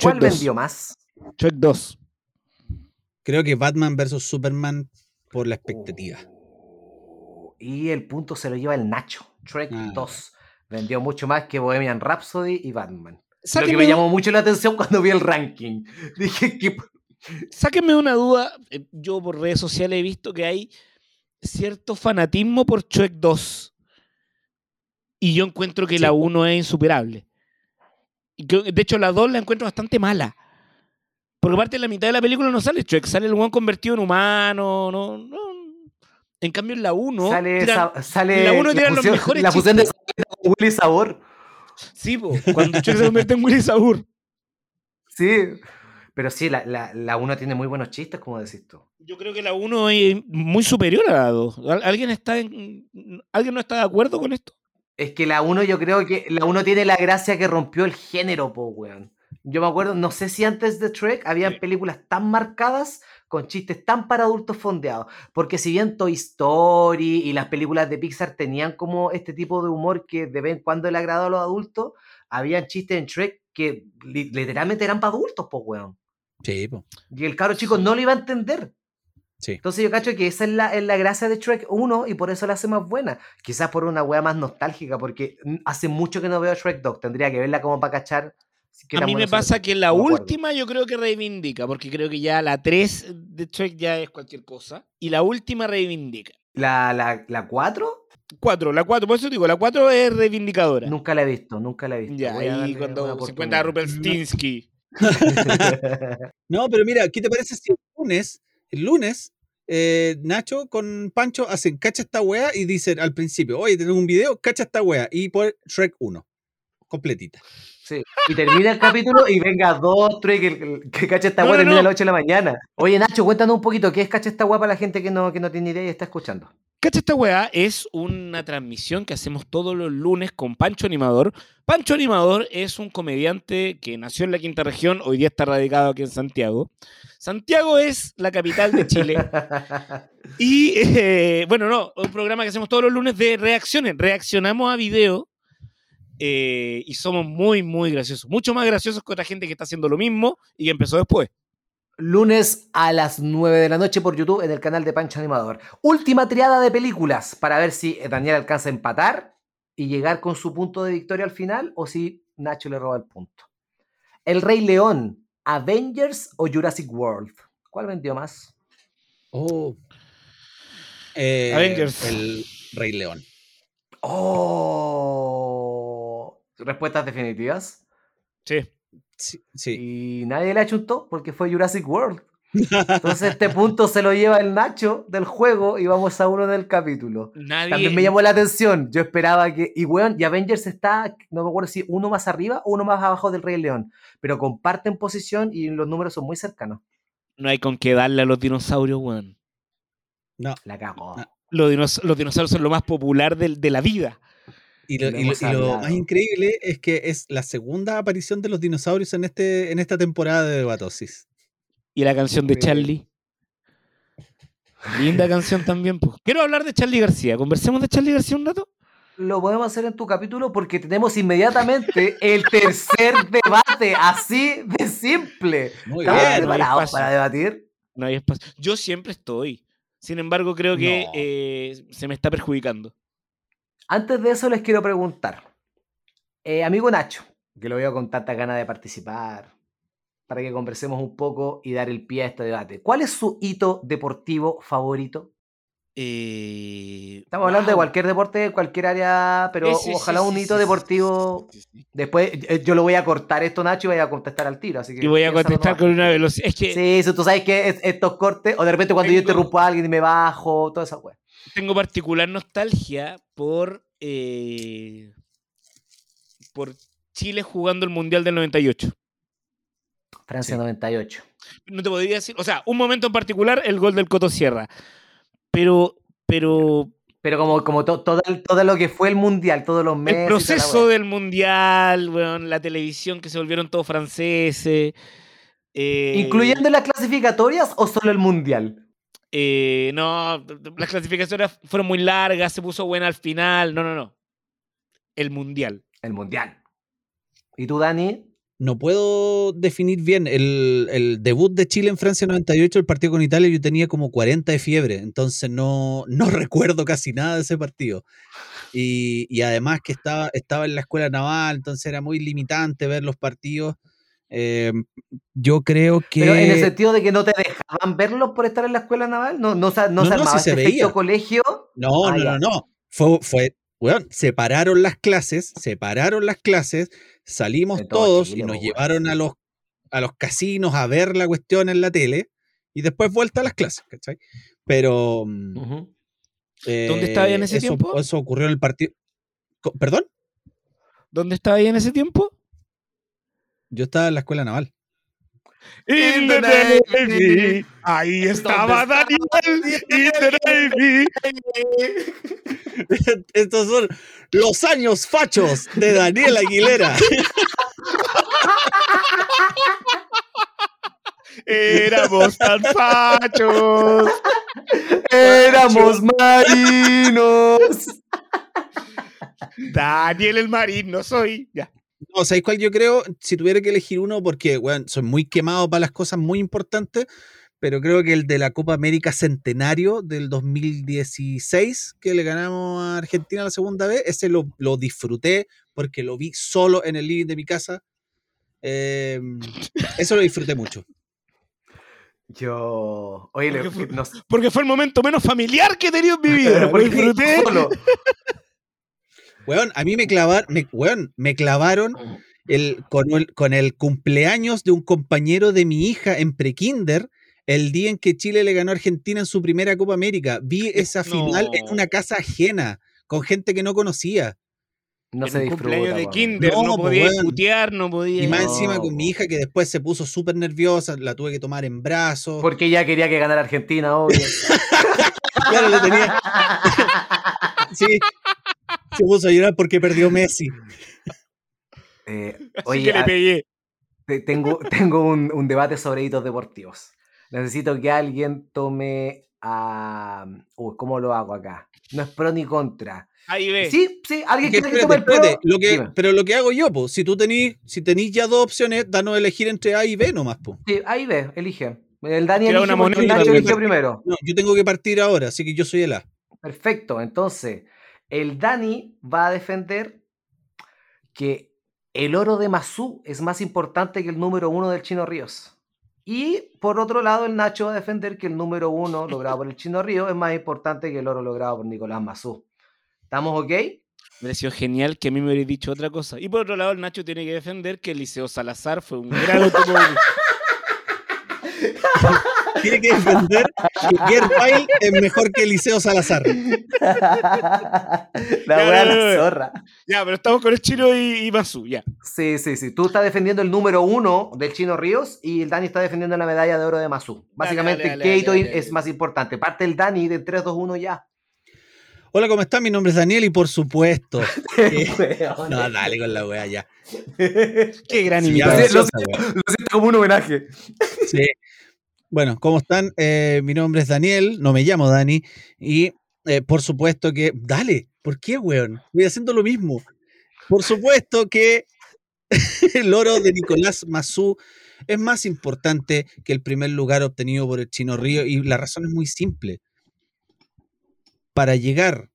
¿Cuál Shrek 2. vendió más? Shrek 2. Creo que Batman vs. Superman por la expectativa. Oh, Y el punto se lo lleva el Nacho. Shrek Ah. 2 vendió mucho más que Bohemian Rhapsody y Batman. Lo que Sáquenme, me llamó mucho la atención cuando vi el ranking. Dije que sáquenme una duda. Eh, Yo por redes sociales he visto que hay cierto fanatismo por Shrek 2. Y yo encuentro que Sí. la 1 es insuperable. De hecho, la 2 la encuentro bastante mala. Porque aparte de la mitad de la película no sale Shrek, sale el one convertido en humano. No, no, En cambio, en la 1. Sale, tiran- sale la uno tiran los fusión, mejores la fusión de chistes. Zabaleta con Willy Sabor. Sí, po, cuando Shrek se convierte en Willy Sabur. Sí. Pero sí, la, la, la uno tiene muy buenos chistes, como decís tú. Yo creo que la 1 es muy superior a la 2. ¿Alguien, está en- ¿Alguien no está de acuerdo con esto? Es que la 1 yo creo que la 1 tiene la gracia que rompió el género, po, weón. Yo me acuerdo, no sé si antes de Trek habían Sí. películas tan marcadas con chistes tan para adultos fondeados. Porque si bien Toy Story y las películas de Pixar tenían como este tipo de humor que de vez en cuando le agradó a los adultos, habían chistes en Trek que li- literalmente eran para adultos, po, weón. Sí, po. Y el cabro chico no lo iba a entender. Sí. Entonces yo cacho que esa es la, es la gracia de Shrek 1 y por eso la hace más buena. Quizás por una wea más nostálgica, porque hace mucho que no veo Shrek Dog. Tendría que verla como para cachar. A mí me pasa que la No me acuerdo. última yo creo que reivindica, porque creo que ya la 3 de Trek ya es cualquier cosa. Y la última reivindica. ¿La, la, la 4? 4, la 4, por eso digo, la 4 es reivindicadora. Nunca la he visto, nunca la he visto. Ya, a darle cuando se encuentra a oportunidad. Rumpelstiltskin. No, pero mira, ¿qué te parece si el lunes, el lunes, eh, Nacho con Pancho hacen cacha esta wea y dicen al principio, oye, tenemos un video, cacha esta wea, y por Shrek 1, completita. Sí. Y termina el capítulo y venga dos, tres, que, que cacha esta No, wea no, termina no. a las 8 de la mañana. Oye, Nacho, cuéntanos un poquito, ¿qué es cacha esta wea para la gente que no, que no tiene idea y está escuchando? Cacha esta weá es una transmisión que hacemos todos los lunes con Pancho Animador. Pancho Animador es un comediante que nació en la quinta región, hoy día está radicado aquí en Santiago. Santiago es la capital de Chile. Y eh, bueno, no, un programa que hacemos todos los lunes de reacciones. Reaccionamos a video eh, y somos muy, muy graciosos. Mucho más graciosos que otra gente que está haciendo lo mismo y que empezó después. Lunes a las 9 de la noche por YouTube en el canal de Pancho Animador. Última triada de películas para ver si Daniel alcanza a empatar y llegar con su punto de victoria al final o si Nacho le roba el punto. El Rey León, Avengers o Jurassic World. ¿Cuál vendió más? Oh. Eh, Avengers. El Rey León. Oh. Respuestas definitivas. Sí. Sí, sí. Y nadie le achuntó porque fue Jurassic World. Entonces este punto se lo lleva el Nacho del juego y vamos a uno del capítulo. Nadie. También me llamó la atención. Yo esperaba que. Y weón, y Avengers está, no me acuerdo si uno más arriba o uno más abajo del Rey León. Pero comparten posición y los números son muy cercanos. No hay con qué darle a los dinosaurios, weón. No. La cagó. No. Los, dinos- los dinosaurios son lo más popular del- de la vida. Y lo, Lo y lo- hemos y lo hablado. más increíble es que es la segunda aparición de los dinosaurios en, este, en esta temporada de Debatosis. Y la canción de. Charlie. Linda canción también. pues. Quiero hablar de Charlie García. ¿Conversemos de Charlie García un rato? Lo podemos hacer en tu capítulo porque tenemos inmediatamente el tercer debate. Así de simple. Muy ¿Estamos bien, no preparados para debatir? No hay espacio. Yo siempre estoy. Sin embargo, creo que No. eh, se me está perjudicando. Antes de eso les quiero preguntar. Eh, amigo Nacho, que lo veo con tanta ganas de participar, para que conversemos un poco y dar el pie a este debate. ¿Cuál es su hito deportivo favorito? Eh, Estamos hablando de cualquier deporte, de cualquier área, pero Sí, sí, ojalá sí, un hito deportivo. Después yo lo voy a cortar esto, Nacho, y voy a contestar al tiro. Así que Y voy a contestar con una velocidad. Es que Sí, eso, tú sabes que es- estos cortes, o de repente cuando yo interrumpo a alguien y me bajo, toda esa wea. Tengo particular nostalgia por, eh, por Chile jugando el Mundial del 98. Francia Sí. 98. No te podría decir, o sea, un momento en particular, el gol del Coto Sierra. Pero, pero Pero como, como to- todo, todo lo que fue el mundial, todos los meses. el proceso del Mundial, weón, la televisión que se volvieron todos franceses. eh, ¿Incluyendo las clasificatorias o solo el mundial? Eh, no, las clasificaciones fueron muy largas, se puso buena al final. No, no, no. El Mundial. El mundial. ¿Y tú, Dani? No puedo definir bien. El, el debut de Chile en Francia 98, el partido con Italia, yo tenía como 40 de fiebre, entonces no, no recuerdo casi nada de ese partido. Y, y además que estaba, estaba en la escuela naval, entonces era muy limitante ver los partidos. Eh, yo creo que... Pero en el sentido de que no te dejaban verlos por estar en la escuela naval, no, no, se- no, No, se no, armaba se este colegio. No, Ah, no, no, no. Fue, fue, weón, separaron las clases, separaron las clases, salimos todos Chile, y nos weón, llevaron a los, a los casinos a ver la cuestión en la tele y después vuelta a las clases, ¿cachai? Pero, mm. ¿Dónde estaba ahí en ese Eh, eso, tiempo? Eso ocurrió en el partido. ¿Perdón? ¿Dónde estaba ahí en ese tiempo? Yo estaba en la escuela naval. In the Navy. Ahí estaba Daniel. In the Navy. Estos son los años fachos de Daniel Aguilera. Éramos tan fachos. Éramos marinos. Daniel el marino soy. Ya. No, ¿sabéis cuál yo creo? Si tuviera que elegir uno, porque bueno, soy muy quemado para las cosas muy importantes, pero creo que el de la Copa América Centenario del 2016, que le ganamos a Argentina la segunda vez, ese lo, lo disfruté porque lo vi solo en el living de mi casa. Eh, eso lo disfruté mucho. Yo. Oye, le- Porque fue- no. Porque fue el momento menos familiar que he tenido en mi vida. Lo disfruté. solo. Weón, a mí me clavaron, me, weón, me clavaron el, con, el, con el cumpleaños de un compañero de mi hija en prekinder, el día en que Chile le ganó a Argentina en su primera Copa América. Vi esa final en una casa ajena, con gente que no conocía. No en se un cumpleaños de kinder, No, no, po, podía weón. putear, no podía. Y más No, encima con mi hija que después se puso súper nerviosa, la tuve que tomar en brazos. Porque ella quería que ganara Argentina, obvio. Claro, le tenía, sí, se puso a llorar porque perdió Messi. Eh, Así oye, que le a- pegué. te- tengo, tengo un, un debate sobre hitos deportivos. Necesito que alguien tome a. Uy, ¿cómo lo hago acá? No es pro ni contra. Ahí ve. Sí, sí, alguien Que quiere que espérate, tome el pro. espérate, lo que, pero lo que hago yo, pues, si tú tenís, si tenís ya dos opciones, danos a elegir entre A y B nomás, pues. Sí, ahí ve, elige. El Dani Tira elige una el moneda y Nacho eligió primero. No, yo tengo que partir ahora, así que yo soy el A. Perfecto, entonces el Dani va a defender que el oro de Mazú es más importante que el número uno del Chino Ríos. Y por otro lado, el Nacho va a defender que el número uno logrado por el Chino Ríos es más importante que el oro logrado por Nicolás Mazú. ¿Estamos ok? Me pareció genial que a mí me hubiera dicho otra cosa. Y por otro lado, el Nacho tiene que defender que el Liceo Salazar fue un gran automóvil. Tiene que defender que Bail es mejor que Eliseo Salazar. La weá la zorra. ya, pero estamos con el chino y, y Masu, ya. Sí, sí, sí. Tú estás defendiendo el número uno del Chino Ríos y el Dani está defendiendo la medalla de oro de Mazú. Básicamente, dale, dale, ¿qué dale, hito dale, es más importante? Parte el Dani de 3, 2, 1 ya. Hola, ¿cómo están? Mi nombre es Daniel y por supuesto. Weón. No, dale con la wea ya. Qué gran. Sí, wea. Lo siento como un homenaje. Sí. Bueno, ¿cómo están? Eh, mi nombre es Daniel, no me llamo Dani. Y eh, por supuesto que. Dale, ¿por qué, weón? Voy haciendo lo mismo. Por supuesto que el oro de Nicolás Mazú es más importante que el primer lugar obtenido por el Chino Río. Y la razón es muy simple. Para llegar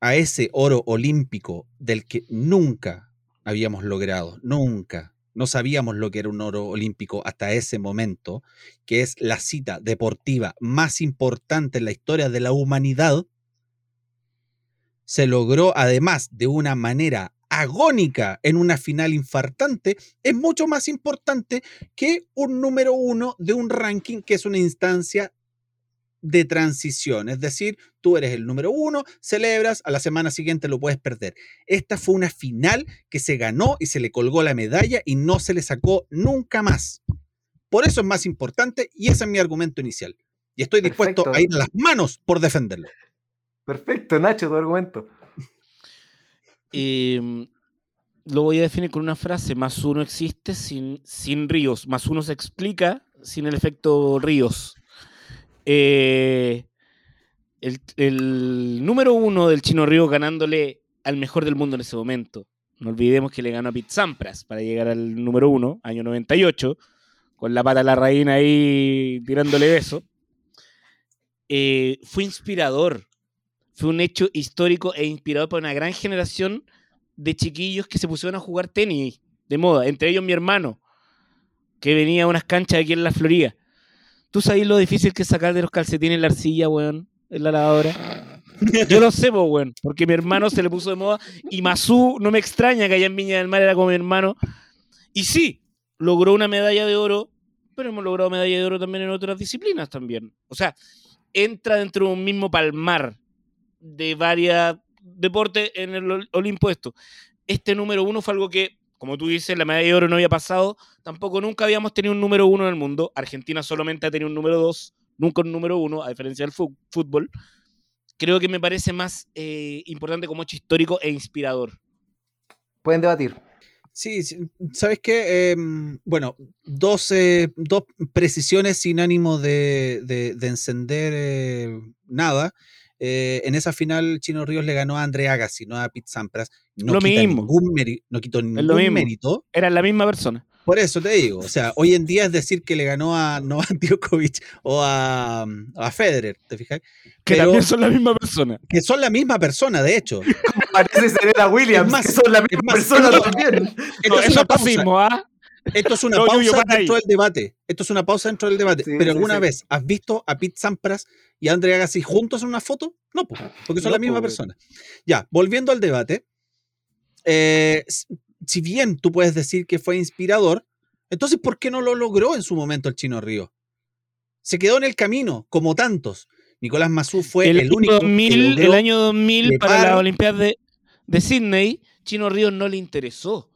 a ese oro olímpico del que nunca habíamos logrado, nunca, no sabíamos lo que era un oro olímpico hasta ese momento, que es la cita deportiva más importante en la historia de la humanidad, se logró además de una manera agónica en una final infartante, es mucho más importante que un número uno de un ranking que es una instancia de transición. Es decir, tú eres el número uno, celebras, a la semana siguiente lo puedes perder. Esta fue una final que se ganó y se le colgó la medalla y no se le sacó nunca más. Por eso es más importante y ese es mi argumento inicial. Y estoy dispuesto Perfecto. a ir a las manos por defenderlo. Perfecto, Nacho, tu argumento. Eh, lo voy a definir con una frase. Más uno existe sin, sin ríos. Más uno se explica sin el efecto ríos. Eh, el, número uno del Chino Río ganándole al mejor del mundo en ese momento. No olvidemos que le ganó a Pete Sampras para llegar al número uno, año 98, con la pata a la reina ahí tirándole beso. Eh, fue inspirador. Fue un hecho histórico e inspirador para una gran generación de chiquillos que se pusieron a jugar tenis de moda. Entre ellos mi hermano, que venía a unas canchas aquí en la Florida. ¿Tú sabes lo difícil que es sacar de los calcetines la arcilla, weón? En la lavadora. Yo lo sé, po, weón, porque mi hermano se le puso de moda y Mazú no me extraña que allá en Viña del Mar era como mi hermano. Y sí, logró una medalla de oro, pero hemos logrado medalla de oro también en otras disciplinas también. O sea, entra dentro de un mismo palmar de varios deportes en el ol- Olimpo esto. Este número uno fue algo que, como tú dices, la medalla de oro no había pasado. Tampoco nunca habíamos tenido un número uno en el mundo. Argentina solamente ha tenido un número dos, nunca un número uno, a diferencia del fútbol. Creo que me parece más eh, importante como hecho histórico e inspirador. Pueden debatir. Sí, sí, ¿sabes qué? Em, bueno, dos, eh, dos precisiones sin ánimo de, de- de encender eh, nada. Eh, en esa final, Chino Ríos le ganó a André Agassi, no a Pete Sampras. No Lo quita mismo. ningún mérito, no quitó lo ningún mismo. mérito. Eran la misma persona. Por eso te digo, o sea, hoy en día es decir que le ganó a Novak Djokovic o a, a Federer, ¿te fijas? Que Pero- también son la misma persona. Que son la misma persona, de hecho. Parece Serena Williams, Es más, que son la misma más, persona también. No, es eso es fascismo, ¿ah? Esto es una No, pausa dentro ahí. del debate. Esto es una pausa dentro del debate. Sí, Pero sí, alguna sí. vez has visto a Pete Sampras y a Andrea Agassi juntos en una foto? No, po, porque son No, la misma persona. Ya, volviendo al debate. eh, si bien tú puedes decir que fue inspirador, entonces ¿por qué no lo logró en su momento el Chino Río? Se quedó en el camino, como tantos. Nicolás Mazú fue el, único 2000, que el año 2000 para las Olimpiadas de, de Sydney, Chino Ríos no le interesó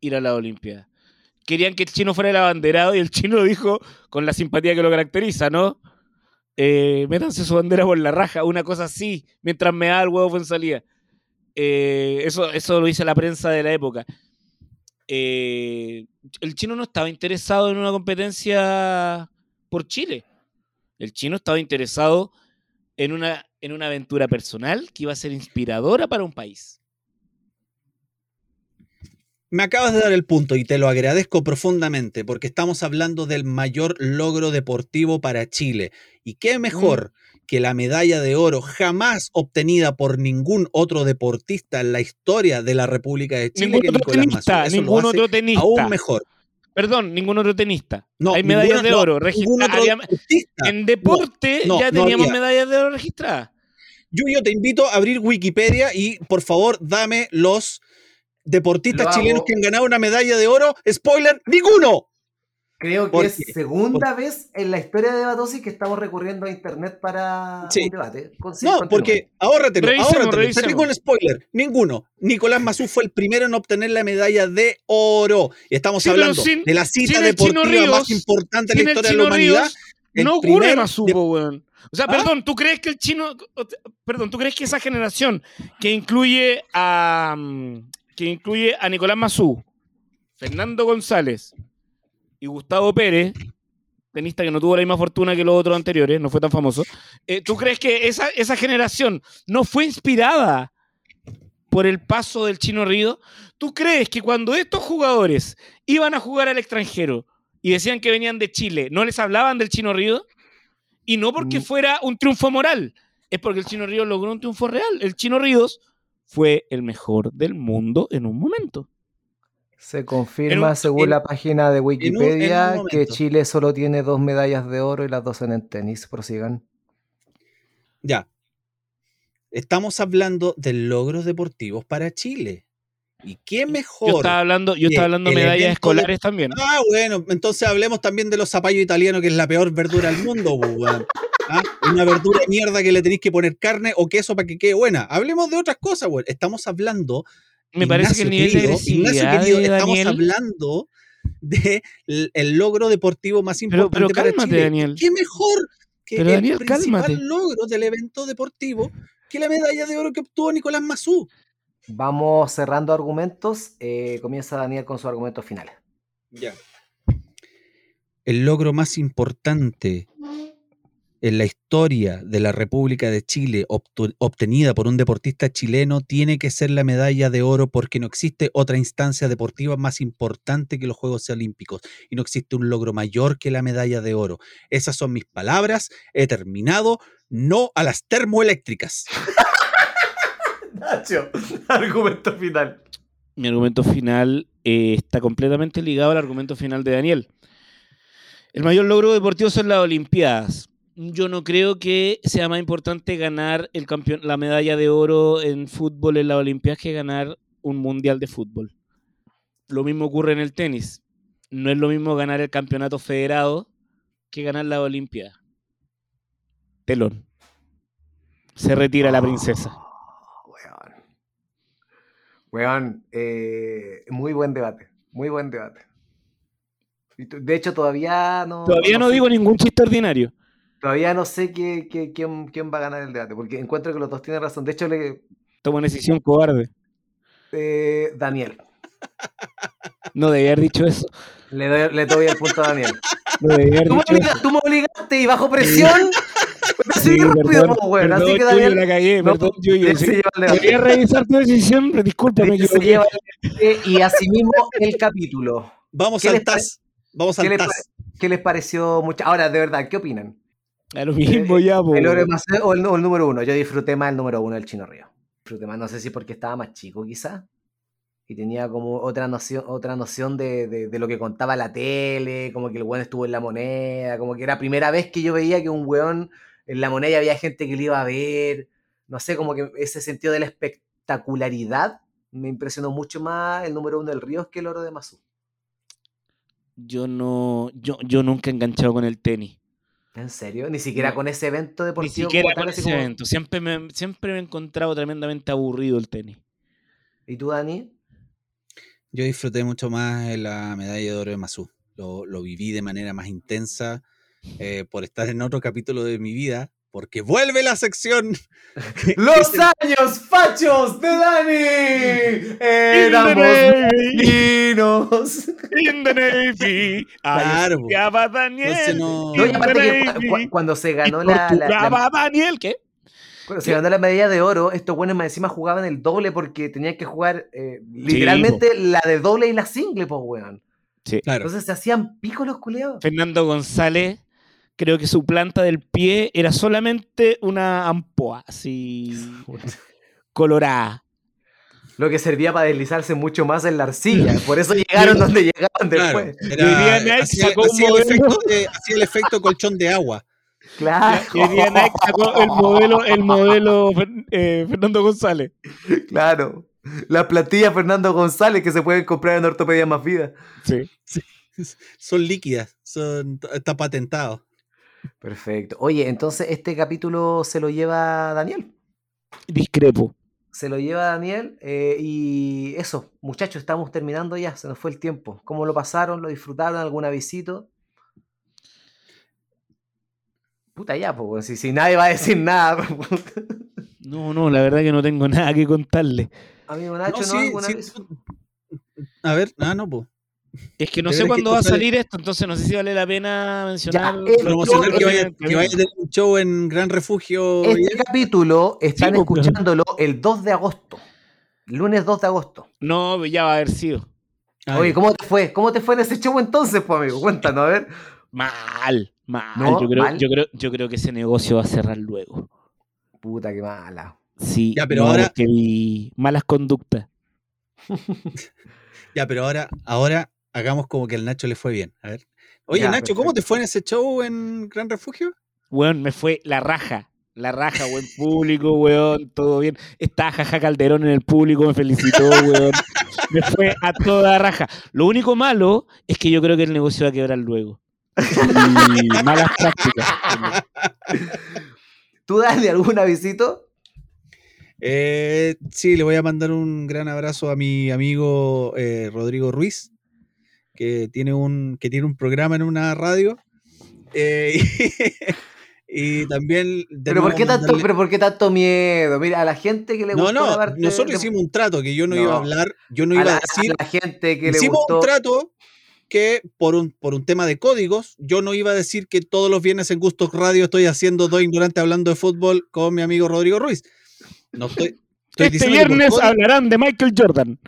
ir a la Olimpiadas. Querían que el chino fuera el abanderado y el chino dijo, con la simpatía que lo caracteriza, ¿no? Eh, métanse su bandera por la raja, una cosa así, mientras me da el huevo en salida. Eh, eso, eso lo dice la prensa de la época. Eh, el chino no estaba interesado en una competencia por Chile. El chino estaba interesado en una, en una aventura personal que iba a ser inspiradora para un país. Me acabas de dar el punto y te lo agradezco profundamente porque estamos hablando del mayor logro deportivo para Chile. ¿Y qué mejor que la medalla de oro jamás obtenida por ningún otro deportista en la historia de la República de Chile Ningún que otro tenista, ningún otro tenista. aún mejor. Perdón, ningún otro tenista. No, Hay medallas ninguna- de no, oro registradas. En deporte no, ya teníamos medallas de oro registradas. Yo, yo te invito a abrir Wikipedia y por favor dame los deportistas Lo chilenos hago. que han ganado una medalla de oro. Spoiler, ninguno. Creo que ¿Por es qué? segunda vez en la historia de Debatosis que estamos recurriendo a internet para Sí. un debate. No, porque ahórratelo, Revisemos, ahórratelo. Te digo un spoiler, ninguno. Nicolás Mazú fue el primero en obtener la medalla de oro. Y estamos Sí, hablando sin- de la cita deportiva más Ríos, importante de la historia de la humanidad. Ríos, el no ocurre más de- weón. O sea, ¿Ah? perdón, ¿tú crees que el chino. Perdón, ¿tú crees que esa generación que incluye a. que incluye a Nicolás Mazú, Fernando González y Gustavo Pérez, tenista que no tuvo la misma fortuna que los otros anteriores, no fue tan famoso. eh, ¿Tú crees que esa, esa generación no fue inspirada por el paso del Chino Río? ¿Tú crees que cuando estos jugadores iban a jugar al extranjero y decían que venían de Chile, no les hablaban del Chino Río? Y no porque Mm. fuera un triunfo moral, es porque el Chino Ríos logró un triunfo real. El Chino Ríos fue el mejor del mundo en un momento. Se confirma, un- según en- la página de en un Wikipedia, que. Chile solo tiene dos medallas de oro y las dos son en tenis. Prosigan. Ya. Estamos hablando de logros deportivos para Chile. ¿Y qué mejor? Yo estaba hablando, yo estaba hablando de medallas de- escolares también. Ah, bueno, entonces hablemos también de los zapallos italianos, que es la peor verdura del mundo, po, weón. ¿Ah? Una verdura de mierda que le tenéis que poner carne o queso para que quede buena. Hablemos de otras cosas, weón. Estamos hablando. Me parece que el nivel de querido, Ignacio agresividad querido, de estamos Daniel... hablando de el, logro deportivo más Pero- importante pero para cálmate, Chile. Daniel. ¿Qué mejor que Pero, el Daniel, principal cálmate. logro del evento deportivo que la medalla de oro que obtuvo Nicolás Mazú? Vamos cerrando argumentos. Eh, comienza Daniel con sus argumentos finales. Ya. El logro más importante en la historia de la República de Chile obtenida por un deportista chileno tiene que ser la medalla de oro porque no existe otra instancia deportiva más importante que los Juegos Olímpicos y no existe un logro mayor que la medalla de oro. Esas son mis palabras. He terminado. No a las termoeléctricas. Argumento final. mi argumento final eh, está completamente ligado al argumento final de Daniel. El mayor logro deportivo son las Olimpiadas. Yo no creo que sea más importante ganar la medalla de oro en fútbol en las Olimpiadas que ganar un mundial de fútbol. Lo mismo ocurre en el tenis. No es lo mismo ganar el campeonato federado que ganar la Olimpiada. Telón. Se retira la princesa. Weón. Eh, muy buen debate. Muy buen debate. De hecho, todavía no. Todavía no digo ningún chiste ordinario. Todavía no sé qué, qué- quién, quién va a ganar el debate, porque encuentro que los dos tienen razón. De hecho, le, Toma una decisión cobarde. eh, Daniel. No debía haber dicho eso. Le doy, le doy el punto a Daniel. No debía haber Tú me, dicho eso. tú me obligaste y bajo presión. Sí, Sí, rápido, perdón, Así que Daniel. la cagué, no, perdón, Yuyo, él sí. Debería revisar tu decisión, pero disculpa, me Él se lleva el y asimismo el capítulo. Vamos ¿Qué al TAS. Vamos ¿Qué al les, TAS. qué les pareció mucho? Ahora, de verdad, ¿qué opinan? A lo mismo Eh, ya, po. ¿El oro más o el, o el número uno? Yo disfruté más el número uno del Chino Río. Disfruté más, no sé si porque estaba más chico quizá. Y tenía como otra noción, otra noción de, de- de lo que contaba la tele, como que el weón estuvo en la moneda, como que era primera vez que yo veía que un weón en la moneda había gente que le iba a ver. No sé, como que ese sentido de la espectacularidad me impresionó mucho más el número uno del Río que el oro de Mazú. Yo no, yo, yo nunca he enganchado con el tenis. ¿En serio? Ni siquiera No. con ese evento Ni deportivo siquiera como tal, con ese como- evento. Siempre me, siempre me he encontrado tremendamente aburrido el tenis. ¿Y tú, Dani? Yo disfruté mucho más la medalla de oro de Mazú. Lo, lo viví de manera más intensa eh, por estar en otro capítulo de mi vida, porque vuelve la sección. ¡Los años fachos de Dani! Éramos niños. in the Navy. Claro, Daniel. Entonces no- No, que cu- cuando se ganó la, la- la- Daniel, ¿qué? cuando se ganó la medalla de oro, estos buenos más encima jugaban el doble porque tenían que jugar eh, literalmente la de doble y la single, pues, weón. Claro. Entonces se hacían picos los culeados. Fernando González, creo que su planta del pie era solamente una ampoa, así colorada. Lo que servía para deslizarse mucho más en la arcilla. Por eso llegaron donde llegaban Claro, después. era- Y hoy día Nike hacía, sacó hacía el efecto de- hacía el efecto colchón de agua. Claro. Nike sacó el modelo, el modelo eh, Fernando González. Claro. Las plantillas Fernando González que se pueden comprar en Ortopedia Más Vida. Sí. Son líquidas, son, está patentado. Perfecto. Oye, entonces este capítulo se lo lleva Daniel. Discrepo. Se lo lleva Daniel. eh, y eso, muchachos, estamos terminando ya. Se nos fue el tiempo. ¿Cómo lo pasaron? ¿Lo disfrutaron? ¿Alguna visita? Puta ya, pues, si, si nadie va a decir nada. No, no, la verdad que no tengo nada que contarle. Amigo Nacho, ¿no? sí, ¿Alguna sí, visita? A ver, ah, no, pues. Es que no sé cuándo va a salir esto, entonces no sé si vale la pena mencionar. eh, los Promocionar no, que vaya, próximos que vaya a tener un show en Gran Refugio. Este capítulo están Sí, pues, escuchándolo el 2 de agosto. Lunes 2 de agosto. No, ya va a haber sido. Ah, Oye. ¿cómo te fue? ¿Cómo te fue en ese show entonces, pues, amigo? Cuéntanos, a ver. Mal, mal. No, yo, creo, mal. Yo, creo, yo creo que ese negocio va a cerrar luego. Puta, qué mala. Sí, Ya, pero no, ahora- porque vi malas conductas. Ya, pero ahora, ahora hagamos como que al Nacho le fue bien. A ver. Oye, Ya, Nacho, ¿cómo te fue en ese show en Gran Refugio? Weón, me fue la raja. La raja, buen público, weón, todo bien. Está Jaja Calderón en el público, me felicitó, weón. Me fue a toda raja. Lo único malo es que yo creo que el negocio va a quebrar luego. Y malas prácticas. ¿Tú, Dani, alguna visita? Eh, sí, le voy a mandar un gran abrazo a mi amigo eh, Rodrigo Ruiz, que tiene un, que tiene un programa en una radio. Eh, y, también. de ¿Pero por, qué tanto, mandarle- ¿Pero por qué tanto miedo? Mira, a la gente que le No, gustó no, parte nosotros de- hicimos un trato que yo no, No. iba a hablar, yo no a iba la, a decir. a la gente que le Hicimos gustó. un trato que por un, por un tema de códigos, yo no iba a decir que todos los viernes en Gustos Radio estoy haciendo dos ignorantes hablando de fútbol con mi amigo Rodrigo Ruiz. No estoy. estoy Este viernes hablarán de Michael Jordan.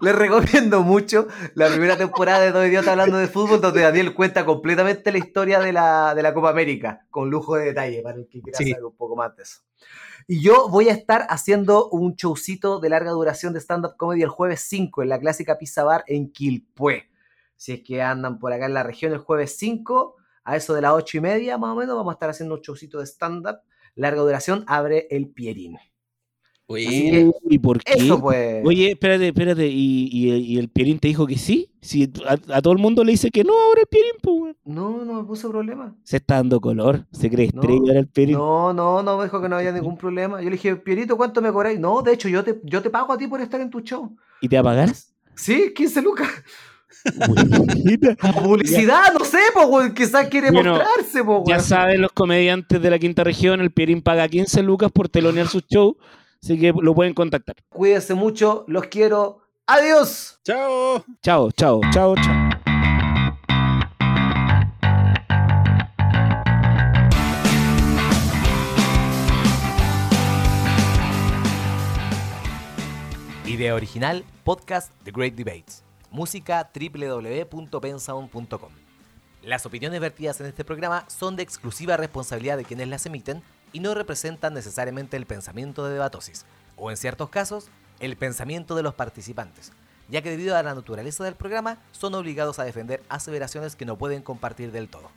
Les recomiendo mucho la primera temporada de Dos Idiotas hablando de fútbol, donde Daniel cuenta completamente la historia de la, de la Copa América, con lujo de detalle, para el que quiera Sí. saber un poco más de eso. Y yo voy a estar haciendo un showcito de larga duración de stand-up comedy el jueves 5 en la clásica Pizza Bar en Quilpué. Si es que andan por acá en la región el jueves 5, a eso de las 8 y media más o menos, vamos a estar haciendo un showcito de stand-up. Larga duración, abre el Pierín. Oye, ¿Y por qué? Eso pues. Oye, espérate, espérate. ¿Y, y, y el Pierín te dijo que sí? Si a, a todo el mundo le dice que no, ahora el Pierín, pues, weón. No, no me puso problema. Se está dando color. Se cree No, estrella ahora el Pierín. No, no, no me dijo que no había ningún problema. Yo le dije, Pierito, ¿cuánto me cobráis? No, de hecho, yo te, yo te pago a ti por estar en tu show. ¿Y te va a pagar? Sí, 15 lucas. Publicidad, no sé, weón. Quizás quiere Bueno, mostrarse, pues, Ya saben los comediantes de la quinta región, el Pierín paga 15 lucas por telonear su show, así que lo pueden contactar. Cuídense mucho, los quiero. Adiós. chao. Chao, chao, chao, chao. Idea original, podcast The Great Debates. Música www.pensound.com. Las opiniones vertidas en este programa son de exclusiva responsabilidad de quienes las emiten y no representan necesariamente el pensamiento de Debatosis, o en ciertos casos, el pensamiento de los participantes, ya que debido a la naturaleza del programa son obligados a defender aseveraciones que no pueden compartir del todo.